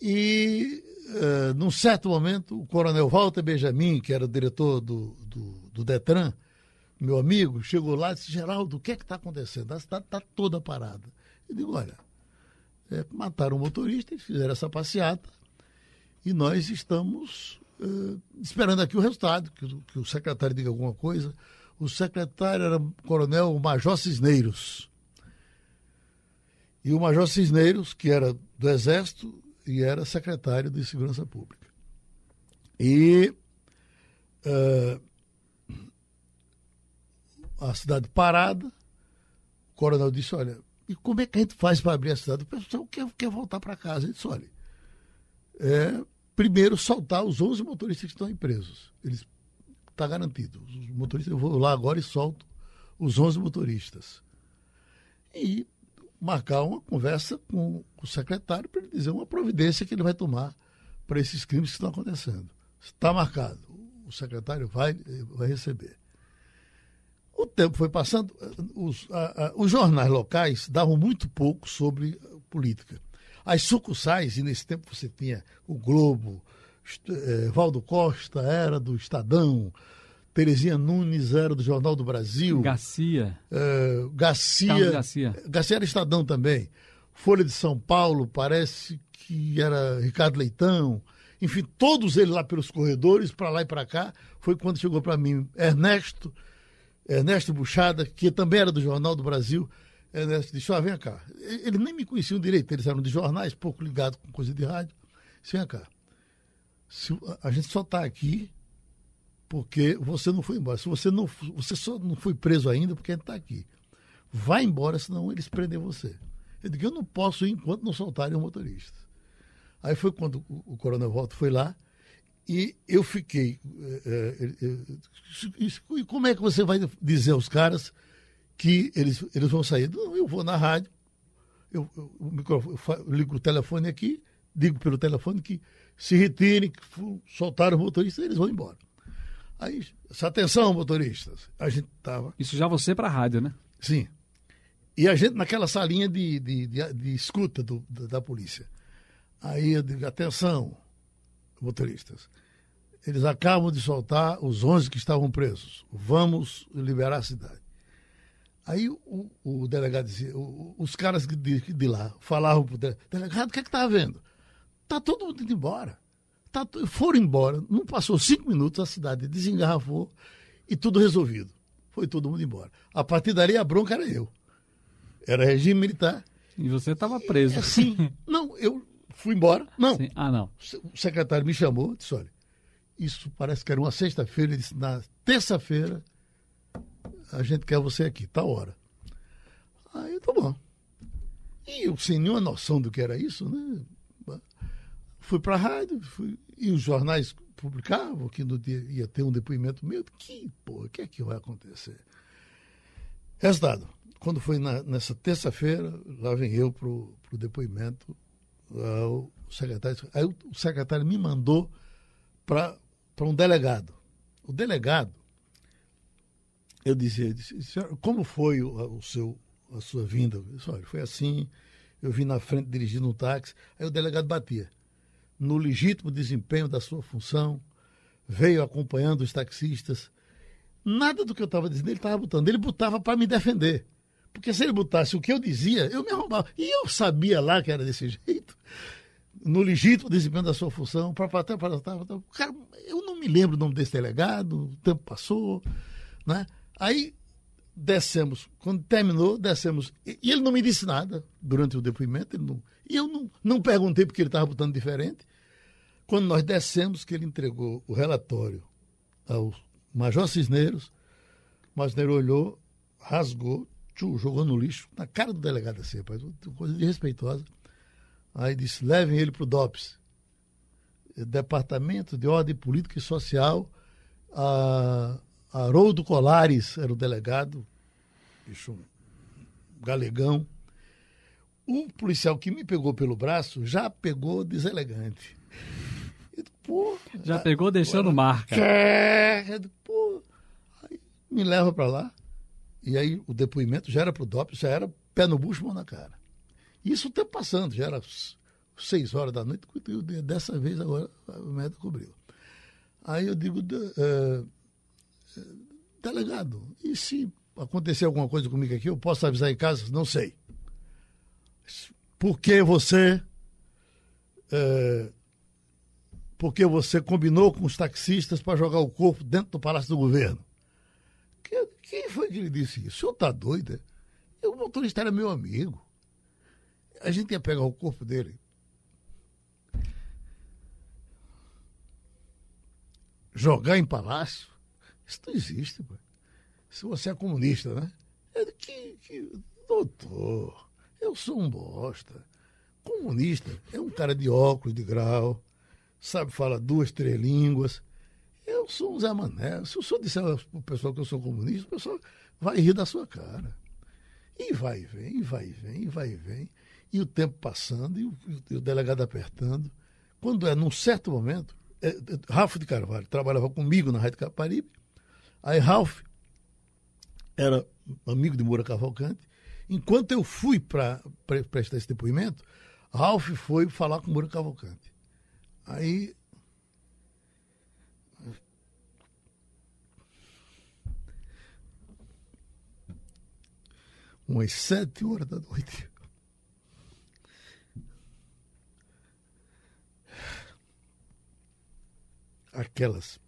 S3: E, uh, num certo momento, o coronel Walter Benjamin, que era o diretor do, do, do Detran, meu amigo, chegou lá e disse: Geraldo, o que é que está acontecendo? A cidade está toda parada. Eu digo: olha, é, mataram o motorista, eles fizeram essa passeata e nós estamos uh, esperando aqui o resultado, que, que, o secretário diga alguma coisa. O secretário era o coronel Major Cisneiros. E o Major Cisneiros, que era do Exército e era secretário de Segurança Pública. E uh, a cidade parada, o coronel disse, olha, e como é que a gente faz para abrir a cidade? O pessoal quer, quer voltar para casa. Ele disse, olha, é, primeiro soltar os 11 motoristas que estão presos. Eles está garantido. Os motoristas, eu vou lá agora e solto os 11 motoristas. E marcar uma conversa com o secretário para ele dizer uma providência que ele vai tomar para esses crimes que estão acontecendo. Está marcado. O secretário vai, vai receber. O tempo foi passando, os, a, a, os jornais locais davam muito pouco sobre política. As sucursais, e nesse tempo você tinha o Globo, eh, Valdo Costa era do Estadão, Terezinha Nunes era do Jornal do Brasil.
S2: Garcia.
S3: Uh, Garcia.
S2: Garcia.
S3: Garcia era Estadão também. Folha de São Paulo, parece que era Ricardo Leitão. Enfim, todos eles lá pelos corredores, para lá e para cá. Foi quando chegou para mim Ernesto, Ernesto Buchada, que também era do Jornal do Brasil. Ernesto disse: ah, vem cá. Ele nem me conheciam direito, eles eram de jornais, pouco ligados com coisa de rádio. Disse, vem cá. Se, a gente só está aqui porque você não foi embora. Se você não, você só não foi preso ainda porque está aqui. Vai embora, senão eles prendem você. Eu digo, eu não posso ir enquanto não soltarem o motorista. Aí foi quando o, o coronel Walter foi lá e eu fiquei. É, é, e como é que você vai dizer aos caras que eles, eles vão sair? Não, eu vou na rádio, eu, eu, eu, eu ligo o telefone aqui, digo pelo telefone que se retirem, que soltaram o motorista, eles vão embora. Aí, atenção, motoristas. A gente tava.
S2: Isso já você para a rádio, né?
S3: Sim. E a gente naquela salinha de, de, de, de escuta do, da, da, polícia. Aí eu digo, atenção, motoristas. Eles acabam de soltar os 11 que estavam presos. Vamos liberar a cidade. Aí o, o delegado dizia, o, os caras de, de lá falavam para o delegado, delegado, o que é que está havendo? Está todo mundo indo embora. Tá, foram embora. Não passou cinco minutos, a cidade desengarrafou e tudo resolvido. Foi todo mundo embora. A partir dali, a bronca era eu. Era regime militar.
S2: E você estava preso.
S3: É, sim. <laughs> Não, eu fui embora. Não. Sim.
S2: Ah, não.
S3: O secretário me chamou disse: olha, isso parece que era uma sexta-feira. Ele disse: na terça-feira, a gente quer você aqui, tá hora. Aí, tá bom. E eu, sem nenhuma noção do que era isso, né? Fui para a rádio, fui, e os jornais publicavam que no dia ia ter um depoimento meu. Que porra, o que é que vai acontecer? Resultado, quando foi na, nessa terça-feira, lá vem eu para o depoimento, o secretário, aí o, secretário me mandou para um delegado. O delegado, eu dizia, disse, como foi o, o, seu, a sua vinda? Disse, olha, foi assim, eu vim na frente dirigindo um táxi, aí o delegado batia no legítimo desempenho da sua função, veio acompanhando os taxistas. Nada do que eu estava dizendo ele estava botando. Ele botava para me defender. Porque se ele botasse o que eu dizia, eu me arrumava. E eu sabia lá que era desse <laughs> jeito. No legítimo desempenho da sua função, para para para Cara, eu não me lembro o nome desse delegado, o tempo passou, né? Aí descemos, quando terminou, descemos. E ele não me disse nada durante o depoimento, não, e eu não, não perguntei porque ele estava botando diferente. Quando nós descemos, que ele entregou o relatório ao Major Cisneiros, o Major olhou, rasgou, tchu, jogou no lixo, na cara do delegado assim, rapaz, coisa desrespeitosa. Aí disse, levem ele para o DOPS. Departamento de Ordem Política e Social, a Haroldo Colares era o delegado, bicho, um galegão. O policial que me pegou pelo braço já pegou deselegante. Eu, pô,
S2: Já pegou deixando marca.
S3: quer, pô. Aí me leva para lá. E aí o depoimento já era pro DOP, já era pé no bucho, mão na cara. Isso o tempo passando, já era seis horas da noite, dessa vez agora a merda cobriu. Aí eu digo, "De- eh, eh, delegado, e se acontecer alguma coisa comigo aqui, eu posso avisar em casa? Não sei. Por que você eh, porque você combinou com os taxistas para jogar o corpo dentro do Palácio do Governo. Que- Quem foi que lhe disse isso? O senhor está doido? é? O motorista era meu amigo. A gente ia pegar o corpo dele. Jogar em palácio? Isso não existe, pô. Se você é comunista, né? É que, que, doutor, eu sou um bosta. Comunista é um cara de óculos de grau, sabe falar duas, três línguas. Eu sou um Zé Mané. Se o senhor disser para o pessoal que eu sou comunista, o pessoal vai rir da sua cara. E vai e vem, e vai e vem, e vai e vem. E o tempo passando, e o, e o delegado apertando. Quando é num certo momento, é, é, Ralph de Carvalho trabalhava comigo na Rádio Caparibe. Aí Ralph era amigo de Moura Cavalcante. Enquanto eu fui para pre prestar esse depoimento, Ralph foi falar com Moura Cavalcante. Aí. Umas sete horas da noite. Aquelas.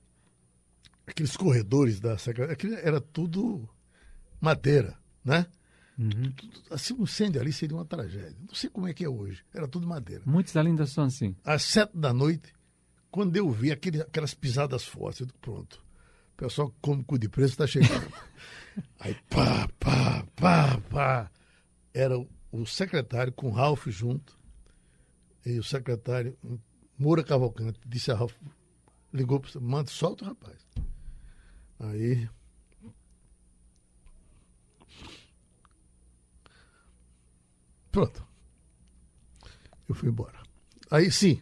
S3: Aqueles corredores da secretaria. aquilo Era tudo madeira, né? Tudo- assim, um incêndio ali seria uma tragédia. Não sei como é que é hoje. Era tudo madeira
S2: Muitos ainda são assim.
S3: às sete da noite, quando eu vi aquele, aquelas pisadas fortes, eu digo, pronto, o pessoal como cu de preço está chegando. <laughs> Aí pá, pá, pá, pá. Era o, o secretário com Ralph junto, e o secretário, Moura Cavalcante, disse a Ralph, ligou para manda, solta o rapaz. Aí. Pronto. Eu fui embora. Aí sim,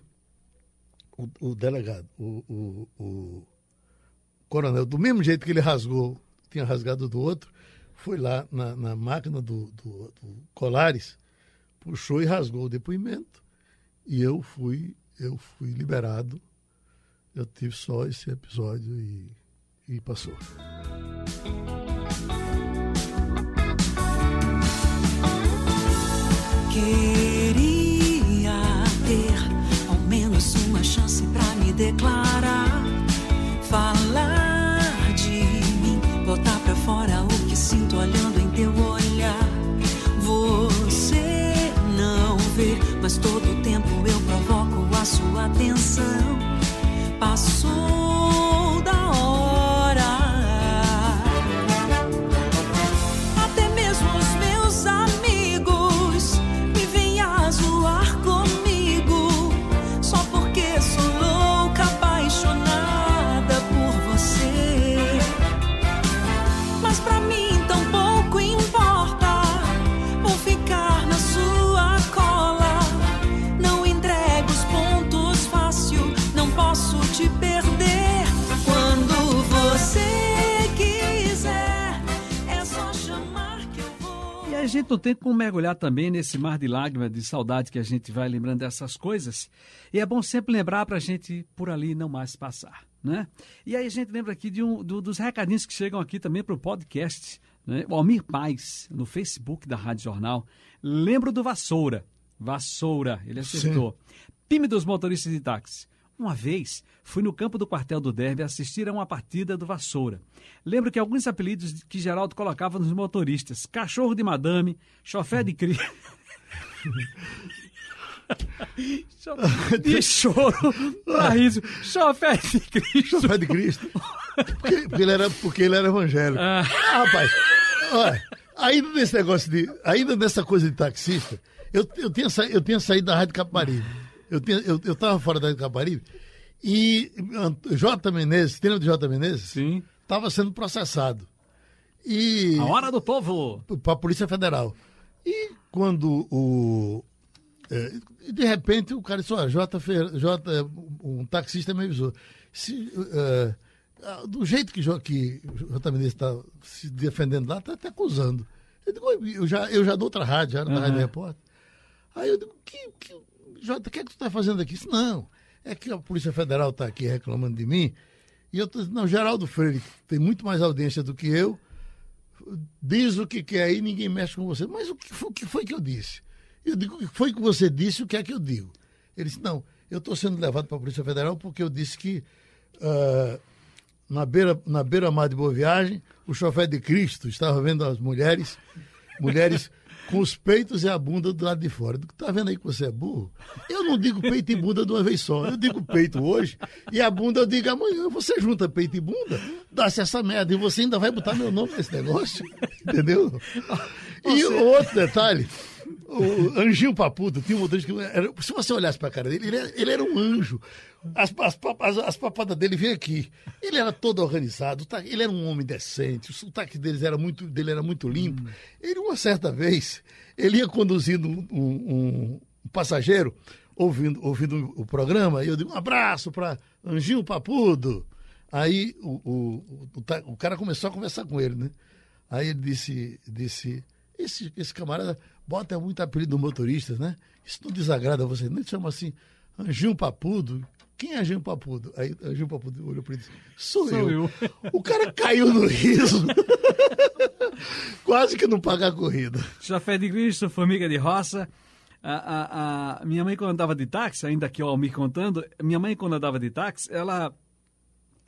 S3: o, o delegado, o, o, o coronel, do mesmo jeito que ele rasgou, tinha rasgado do outro, foi lá na, na máquina do, do, do Colares, puxou e rasgou o depoimento, e eu fui, eu fui liberado. Eu tive só esse episódio e, e passou.
S4: Queria ter ao menos uma chance pra me declarar, falar de mim, botar pra fora o que sinto olhando em teu olhar. Você não vê, mas todo tempo eu provoco a sua atenção. Passou a
S2: gente não tem como mergulhar também nesse mar de lágrimas, de saudade que a gente vai lembrando dessas coisas. E é bom sempre lembrar para a gente por ali não mais passar, né? E aí a gente lembra aqui de um, do- dos recadinhos que chegam aqui também para o podcast. Né? O Almir Paz, no Facebook da Rádio Jornal. Lembro do Vassoura. Vassoura, ele acertou. Time dos motoristas de táxi. Uma vez, fui no campo do quartel do Derby assistir a uma partida do Vassoura. Lembro que alguns apelidos que Geraldo colocava nos motoristas: cachorro de madame, chofé de cri. <laughs> de <laughs> choro pra riso. Chofé de Cristo.
S3: Chofé de Cristo. Porque, porque ele era, porque ele era evangélico.
S2: Ah.
S3: Ah, rapaz, olha, ainda nesse negócio de. Ainda nessa coisa de taxista, eu, eu, tinha, sa- eu tinha saído da Rádio Caparibe. Eu, tinha, eu, eu tava fora da Caparibe E J. Menezes, lembra de J. Menezes? Estava sendo processado. E
S2: A hora do povo.
S3: para a Polícia Federal. E quando o. é, de repente o cara disse: Olha, J, J, um taxista me avisou. Se, ah, do jeito que, que o J. Menezes está se defendendo lá, está até acusando. Eu, digo, eu, já, eu já dou outra rádio, já era na
S2: Aham.
S3: Rádio Repórter. Aí eu digo: que, que, Jota, o que é que tu está fazendo aqui? Disse, não, é que a Polícia Federal está aqui reclamando de mim. E eu tô dizendo, não, Geraldo Freire tem muito mais audiência do que eu, diz o que quer aí, ninguém mexe com você. Mas o que foi, o que foi que eu disse? Eu digo, o que foi que você disse, o que é que eu digo? Ele disse, não, eu estou sendo levado para a Polícia Federal porque eu disse que ah, na beira na beira mar de Boa Viagem, o chofer de Cristo estava vendo as mulheres, mulheres com os peitos e a bunda do lado de fora. Está vendo aí que você é burro? Eu não digo peito e bunda de uma vez só. Eu digo peito hoje e a bunda eu digo amanhã. Você junta peito e bunda, dá-se essa merda. E você ainda vai botar meu nome nesse negócio. Entendeu? E o outro detalhe, o Anjinho Papudo tinha um motorista que era, se você olhasse para a cara dele, ele era, ele era um anjo. As, as, as, as papadas dele vinham aqui. Ele era todo organizado, ta- ele era um homem decente, o sotaque deles era muito, dele era muito limpo. Ele, uma certa vez, ele ia conduzindo um, um- um passageiro, ouvindo, ouvindo o programa, e eu digo, um abraço para Anjinho Papudo. Aí o, o, o, o cara começou a conversar com ele, né? Aí ele disse, disse esse, esse camarada bota muito apelido do motorista, né? Isso não desagrada você. Não chama assim, Anjinho Papudo. Quem é Anjinho Papudo? Aí Anjinho Papudo olhou para ele e disse, sou,
S2: Sou
S3: eu.
S2: eu.
S3: O cara caiu no riso. <laughs> Quase que não paga a corrida.
S2: Chafé de Cristo, formiga de roça. A, a- a- minha mãe, quando andava de táxi, ainda que o Almir contando, minha mãe, quando andava de táxi, ela,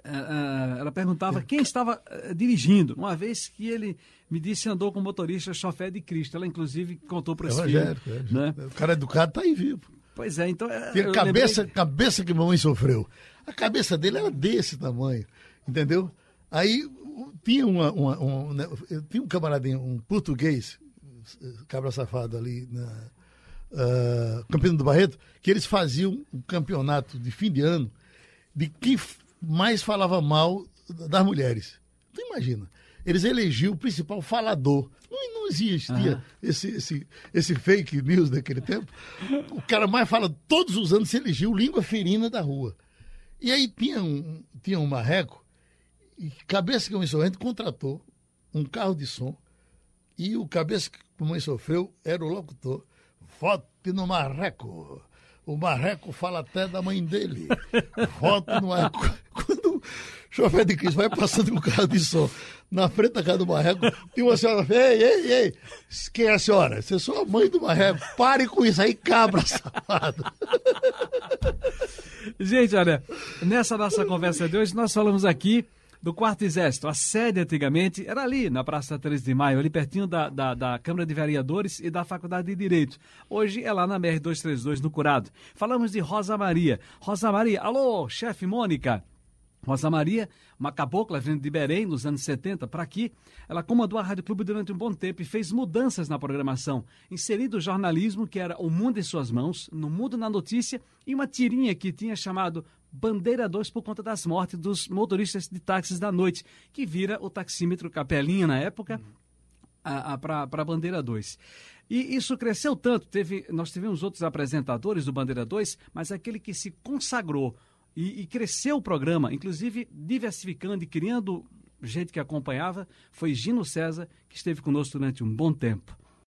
S2: ela perguntava quem estava eh, dirigindo. Uma vez que ele me disse andou com o motorista chofé de Cristo. Ela, inclusive, contou para esse filho.
S3: Evangélico, é.
S2: Né?
S3: O cara educado tá aí vivo.
S2: Pois é, então... eu
S3: cabeça,
S2: lembrei-
S3: cabeça que a mamãe sofreu. A cabeça dele era desse tamanho, entendeu? Aí tinha uma, uma- um, né, eu tinha um camaradinho, um português, eh, cabra safado ali na ah, Campina do Barreto, que eles faziam um campeonato de fim de ano de quem mais falava mal das mulheres. Tu imagina? Eles elegiam o principal falador. Não, não existia esse, esse, esse fake news daquele tempo. O cara mais fala, todos os anos se elegiu língua ferina da rua. E aí tinha um, tinha um marreco, e Cabeça que Mãe Sorrente contratou um carro de som, e o Cabeça que Mãe Sofreu era o locutor. Vote no marreco. O marreco fala até da mãe dele. Vote no marreco. Quando o chofer de Cristo vai passando com o carro de som na frente da casa do marreco, tem uma senhora, ei, ei, ei, quem é a senhora? Você sou a mãe do marreco. Pare com isso aí, cabra safado.
S2: Gente, olha, nessa nossa conversa de hoje, nós falamos aqui do Quarto Exército. A sede antigamente era ali, na Praça 13 de Maio, ali pertinho da, da, da Câmara de Vereadores e da Faculdade de Direito. Hoje é lá na BR-232, no Curado. Falamos de Rosa Maria. Rosa Maria, alô, chefe Mônica. Rosa Maria, uma cabocla vindo de Belém nos anos 70 para aqui, ela comandou a Rádio Clube durante um bom tempo e fez mudanças na programação, inserindo o jornalismo, que era O Mundo em Suas Mãos, No Mundo na Notícia, e uma tirinha que tinha chamado Bandeira 2 por conta das mortes dos motoristas de táxis da noite, que vira o taxímetro Capelinha na época, para a Bandeira 2. E isso cresceu tanto, teve, nós tivemos outros apresentadores do Bandeira 2, mas aquele que se consagrou e, e cresceu o programa, inclusive diversificando e criando gente que acompanhava, foi Gino César, que esteve conosco durante um bom tempo.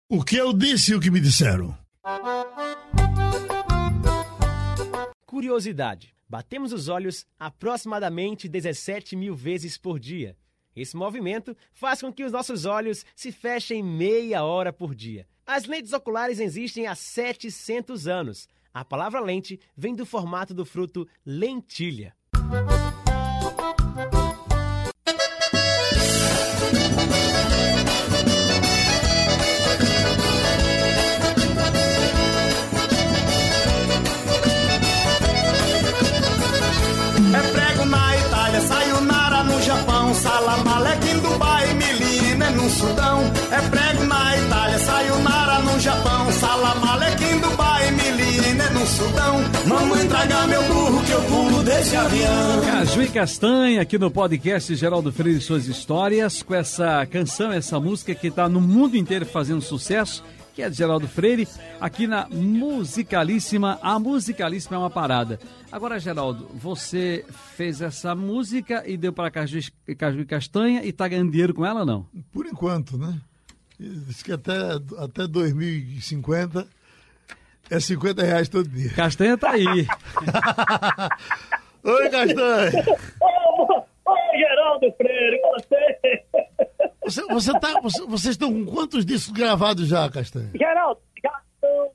S3: O que eu disse e o que me disseram?
S5: Curiosidade: batemos os olhos aproximadamente 17 mil vezes por dia. Esse movimento faz com que os nossos olhos se fechem meia hora por dia. As lentes oculares existem há 700 anos. A palavra lente vem do formato do fruto lentilha.
S8: Desse avião.
S2: Caju e Castanha aqui no podcast Geraldo Freire e suas histórias com essa canção, essa música que está no mundo inteiro fazendo sucesso, que é de Geraldo Freire, aqui na Musicalíssima. A Musicalíssima é uma parada. Agora, Geraldo, você fez essa música e deu para Caju, e- Caju e Castanha e tá ganhando dinheiro com ela ou não?
S3: Por enquanto, né? Diz que até, até 2050 é 50 reais todo dia.
S2: Castanha tá aí. <laughs>
S3: Oi, Castanha!
S9: Oi, Geraldo Freire, você.
S3: Você, você tá, você- vocês estão com quantos discos gravados já, Castanha?
S9: Geraldo, já são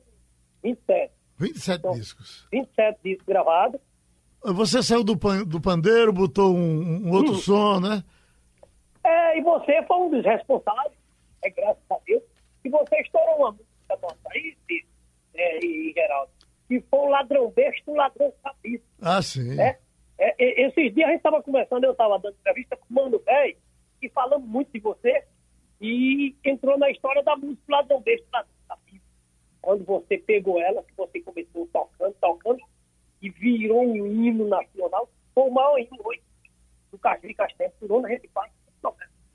S9: 27.
S3: 27 discos.
S9: 27 discos gravados.
S3: Você saiu do, pan- do pandeiro, botou um, um outro som, né?
S9: É, e você foi um dos responsáveis, é graças a Deus, que você estourou uma música nossa aí, é, e, e Geraldo, que foi o ladrão besta, o ladrão sabido,
S3: Ah, sim.
S9: né? É, e- esses dias a gente estava conversando, eu estava dando entrevista com o Mano Velho, e falando muito de você, e entrou na história da música Ladrão Besta, Ladrão Sabido. Quando você pegou ela, que você começou tocando, tocando, e virou um hino nacional, foi o maior hino hoje do Caju e Castanho, por onde a gente passa.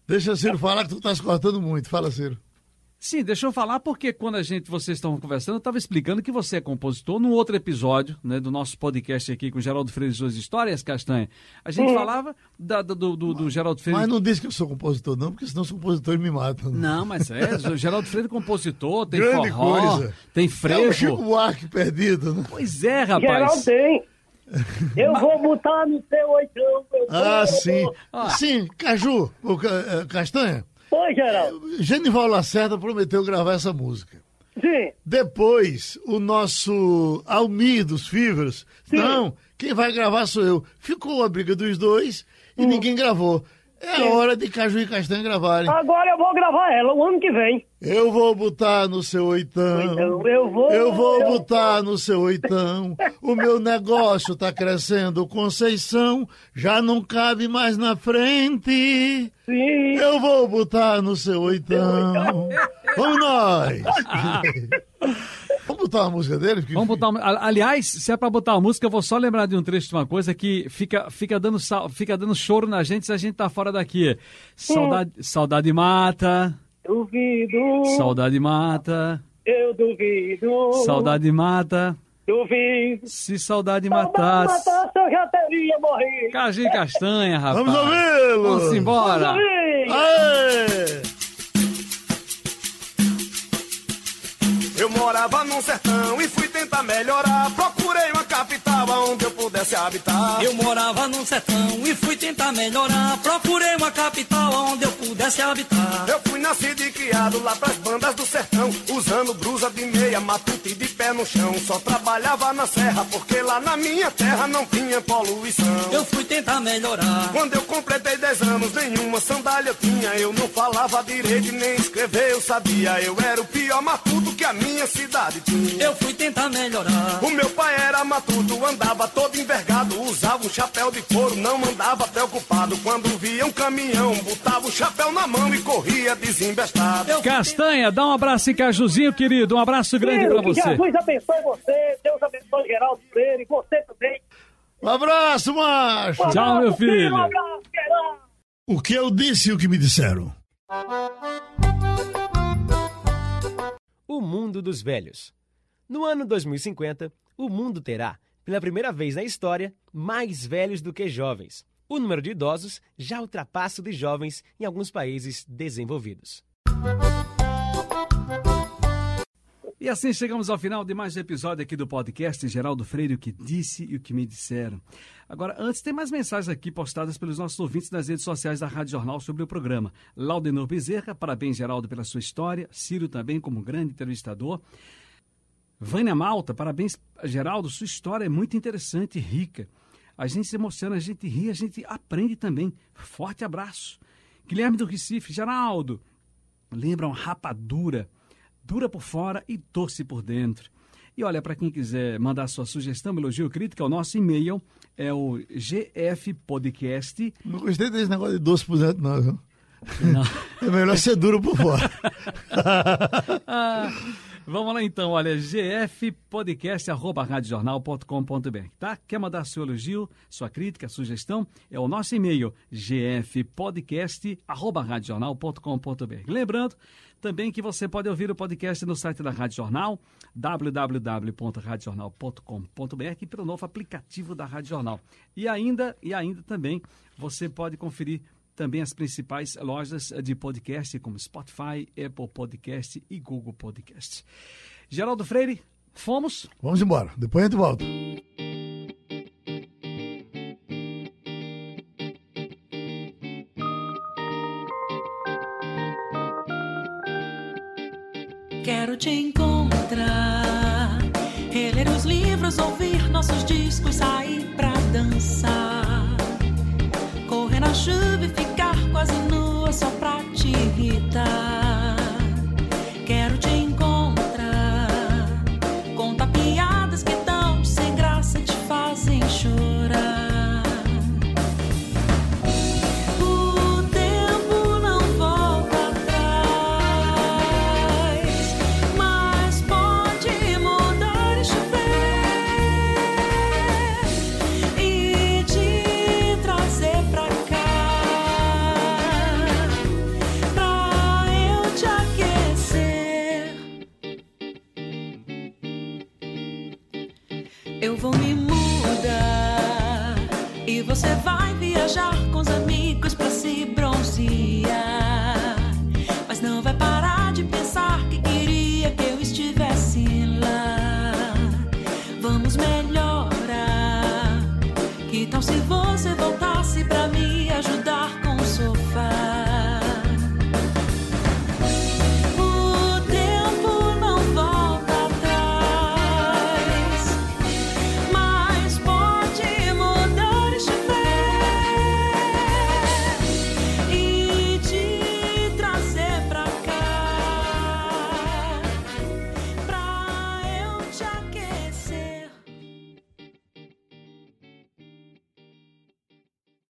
S3: Deixa Ciro falar que tu tá se cortando muito. Fala, Ciro.
S2: Sim, deixa eu falar porque quando a gente, vocês estavam conversando, eu estava explicando que você é compositor num outro episódio né, do nosso podcast aqui com o Geraldo Freire e suas histórias, Castanha. A gente falava da- do, do, do Geraldo Freire.
S3: Mas não diz que eu sou compositor, não, porque senão os compositores me matam. né?
S2: Não, mas é, o Geraldo Freire é compositor, tem
S3: Grande
S2: forró,
S3: coisa.
S2: tem
S3: É o
S2: frevo.
S3: Chico Buarque perdido, né?
S2: Pois é,
S9: Geraldo
S2: rapaz. <laughs>
S9: tem. Eu vou botar no seu oitão.
S3: Ah, sim.
S2: Ah.
S3: Sim, Caju, o Ca- eh, Castanha.
S9: Oi, Geraldo.
S3: Genival Lacerda prometeu gravar essa música.
S9: Sim.
S3: Depois, o nosso Almir dos Fivers, não, quem vai gravar sou eu. Ficou a briga dos dois e ninguém gravou. É a hora de Caju e Castanha gravarem.
S9: Agora eu vou gravar ela o ano que vem.
S3: Eu vou botar no seu oitão.
S9: Então, eu vou.
S3: Eu vou botar no seu oitão. O meu <laughs> negócio tá crescendo, Conceição. Já não cabe mais na frente.
S9: Sim.
S3: Eu vou botar no seu oitão. <laughs> Vamos nós! <laughs> Vamos botar uma música dele? Porque-
S2: Vamos botar uma... Aliás, se é pra botar uma música, eu vou só lembrar de um trecho de uma coisa que fica, fica, dando, sal- fica dando choro na gente se a gente tá fora daqui. Saudade, saudade mata,
S9: Duvido.
S2: saudade mata,
S9: Eu duvido.
S2: saudade mata.
S9: Duvido.
S2: Se saudade
S9: Saudade
S2: matasse.
S9: matasse, eu já teria morrido.
S2: E castanha, rapaz.
S3: Vamos ouvi-lo!
S2: Vamos embora.
S9: Sim.
S3: Aê!
S8: Eu morava num sertão e fui tentar melhorar. Procurei uma capital onde eu pudesse habitar.
S10: Eu morava num sertão e fui tentar melhorar. Procurei uma capital onde eu pudesse habitar.
S8: Eu fui nascido e criado lá pras bandas do sertão, usando blusa de meia, matuta e de pé no chão. Só trabalhava na serra, porque lá na minha terra não tinha poluição.
S10: Eu fui tentar melhorar.
S8: Quando eu completei 10 anos, nenhuma sandália eu tinha. Eu não falava direito nem escrever eu sabia. Eu era o pior matuto que a minha cidade tinha.
S10: Eu fui tentar melhorar.
S8: O meu pai era matuto, andava todo envergado, usava um chapéu de couro, não andava preocupado. Quando via um caminhão, botava o chapéu na mão e corria desembestado.
S2: Castanha, dá um abraço em Cajuzinho, querido. Um abraço grande
S9: que
S2: você.
S9: Jesus abençoe você. Deus abençoe Geraldo Freire. E você também.
S3: Um abraço, macho!
S9: Um
S2: Tchau, meu filho.
S9: Um abraço, Geraldo.
S3: O que eu disse e o que me disseram.
S5: O mundo dos velhos. No ano 2050, o mundo terá, pela primeira vez na história, mais velhos do que jovens. O número de idosos já ultrapassa o de jovens em alguns países desenvolvidos.
S2: E assim chegamos ao final de mais um episódio aqui do podcast Geraldo Freire, o que disse e o que me disseram. Agora, antes, tem mais mensagens aqui postadas pelos nossos ouvintes nas redes sociais da Rádio Jornal sobre o programa. Laudenor Bezerra, parabéns, Geraldo, pela sua história. Ciro também, como grande entrevistador. Vânia Malta, parabéns, Geraldo, sua história é muito interessante e rica. A gente se emociona, a gente ri, a gente aprende também. Forte abraço. Guilherme do Recife, Geraldo, lembram rapadura, dura por fora e doce por dentro. E olha, para quem quiser mandar sua sugestão, elogio crítica, o nosso e-mail é o gfpodcast.
S3: Não gostei desse negócio de doce por dentro, não.
S2: Não. <laughs>
S3: É melhor ser duro por fora.
S2: Ah, <laughs> Vamos lá então, olha, gfpodcast.radiojornal.com.br, tá? Quer mandar seu elogio, sua crítica, sugestão? É o nosso e-mail, gfpodcast.radiojornal.com.br. Lembrando também que você pode ouvir o podcast no site da Rádio Jornal, www.radiojornal.com.br e pelo novo aplicativo da Rádio Jornal. E ainda, e ainda também, você pode conferir também as principais lojas de podcast, como Spotify, Apple Podcast e Google Podcast. Geraldo Freire, fomos?
S3: Vamos embora, depois a gente volta.
S4: Quero te encontrar, reler os livros, ouvir nossos discos, sair pra dançar, correr na chuva e ficar quase nua só pra te irritar.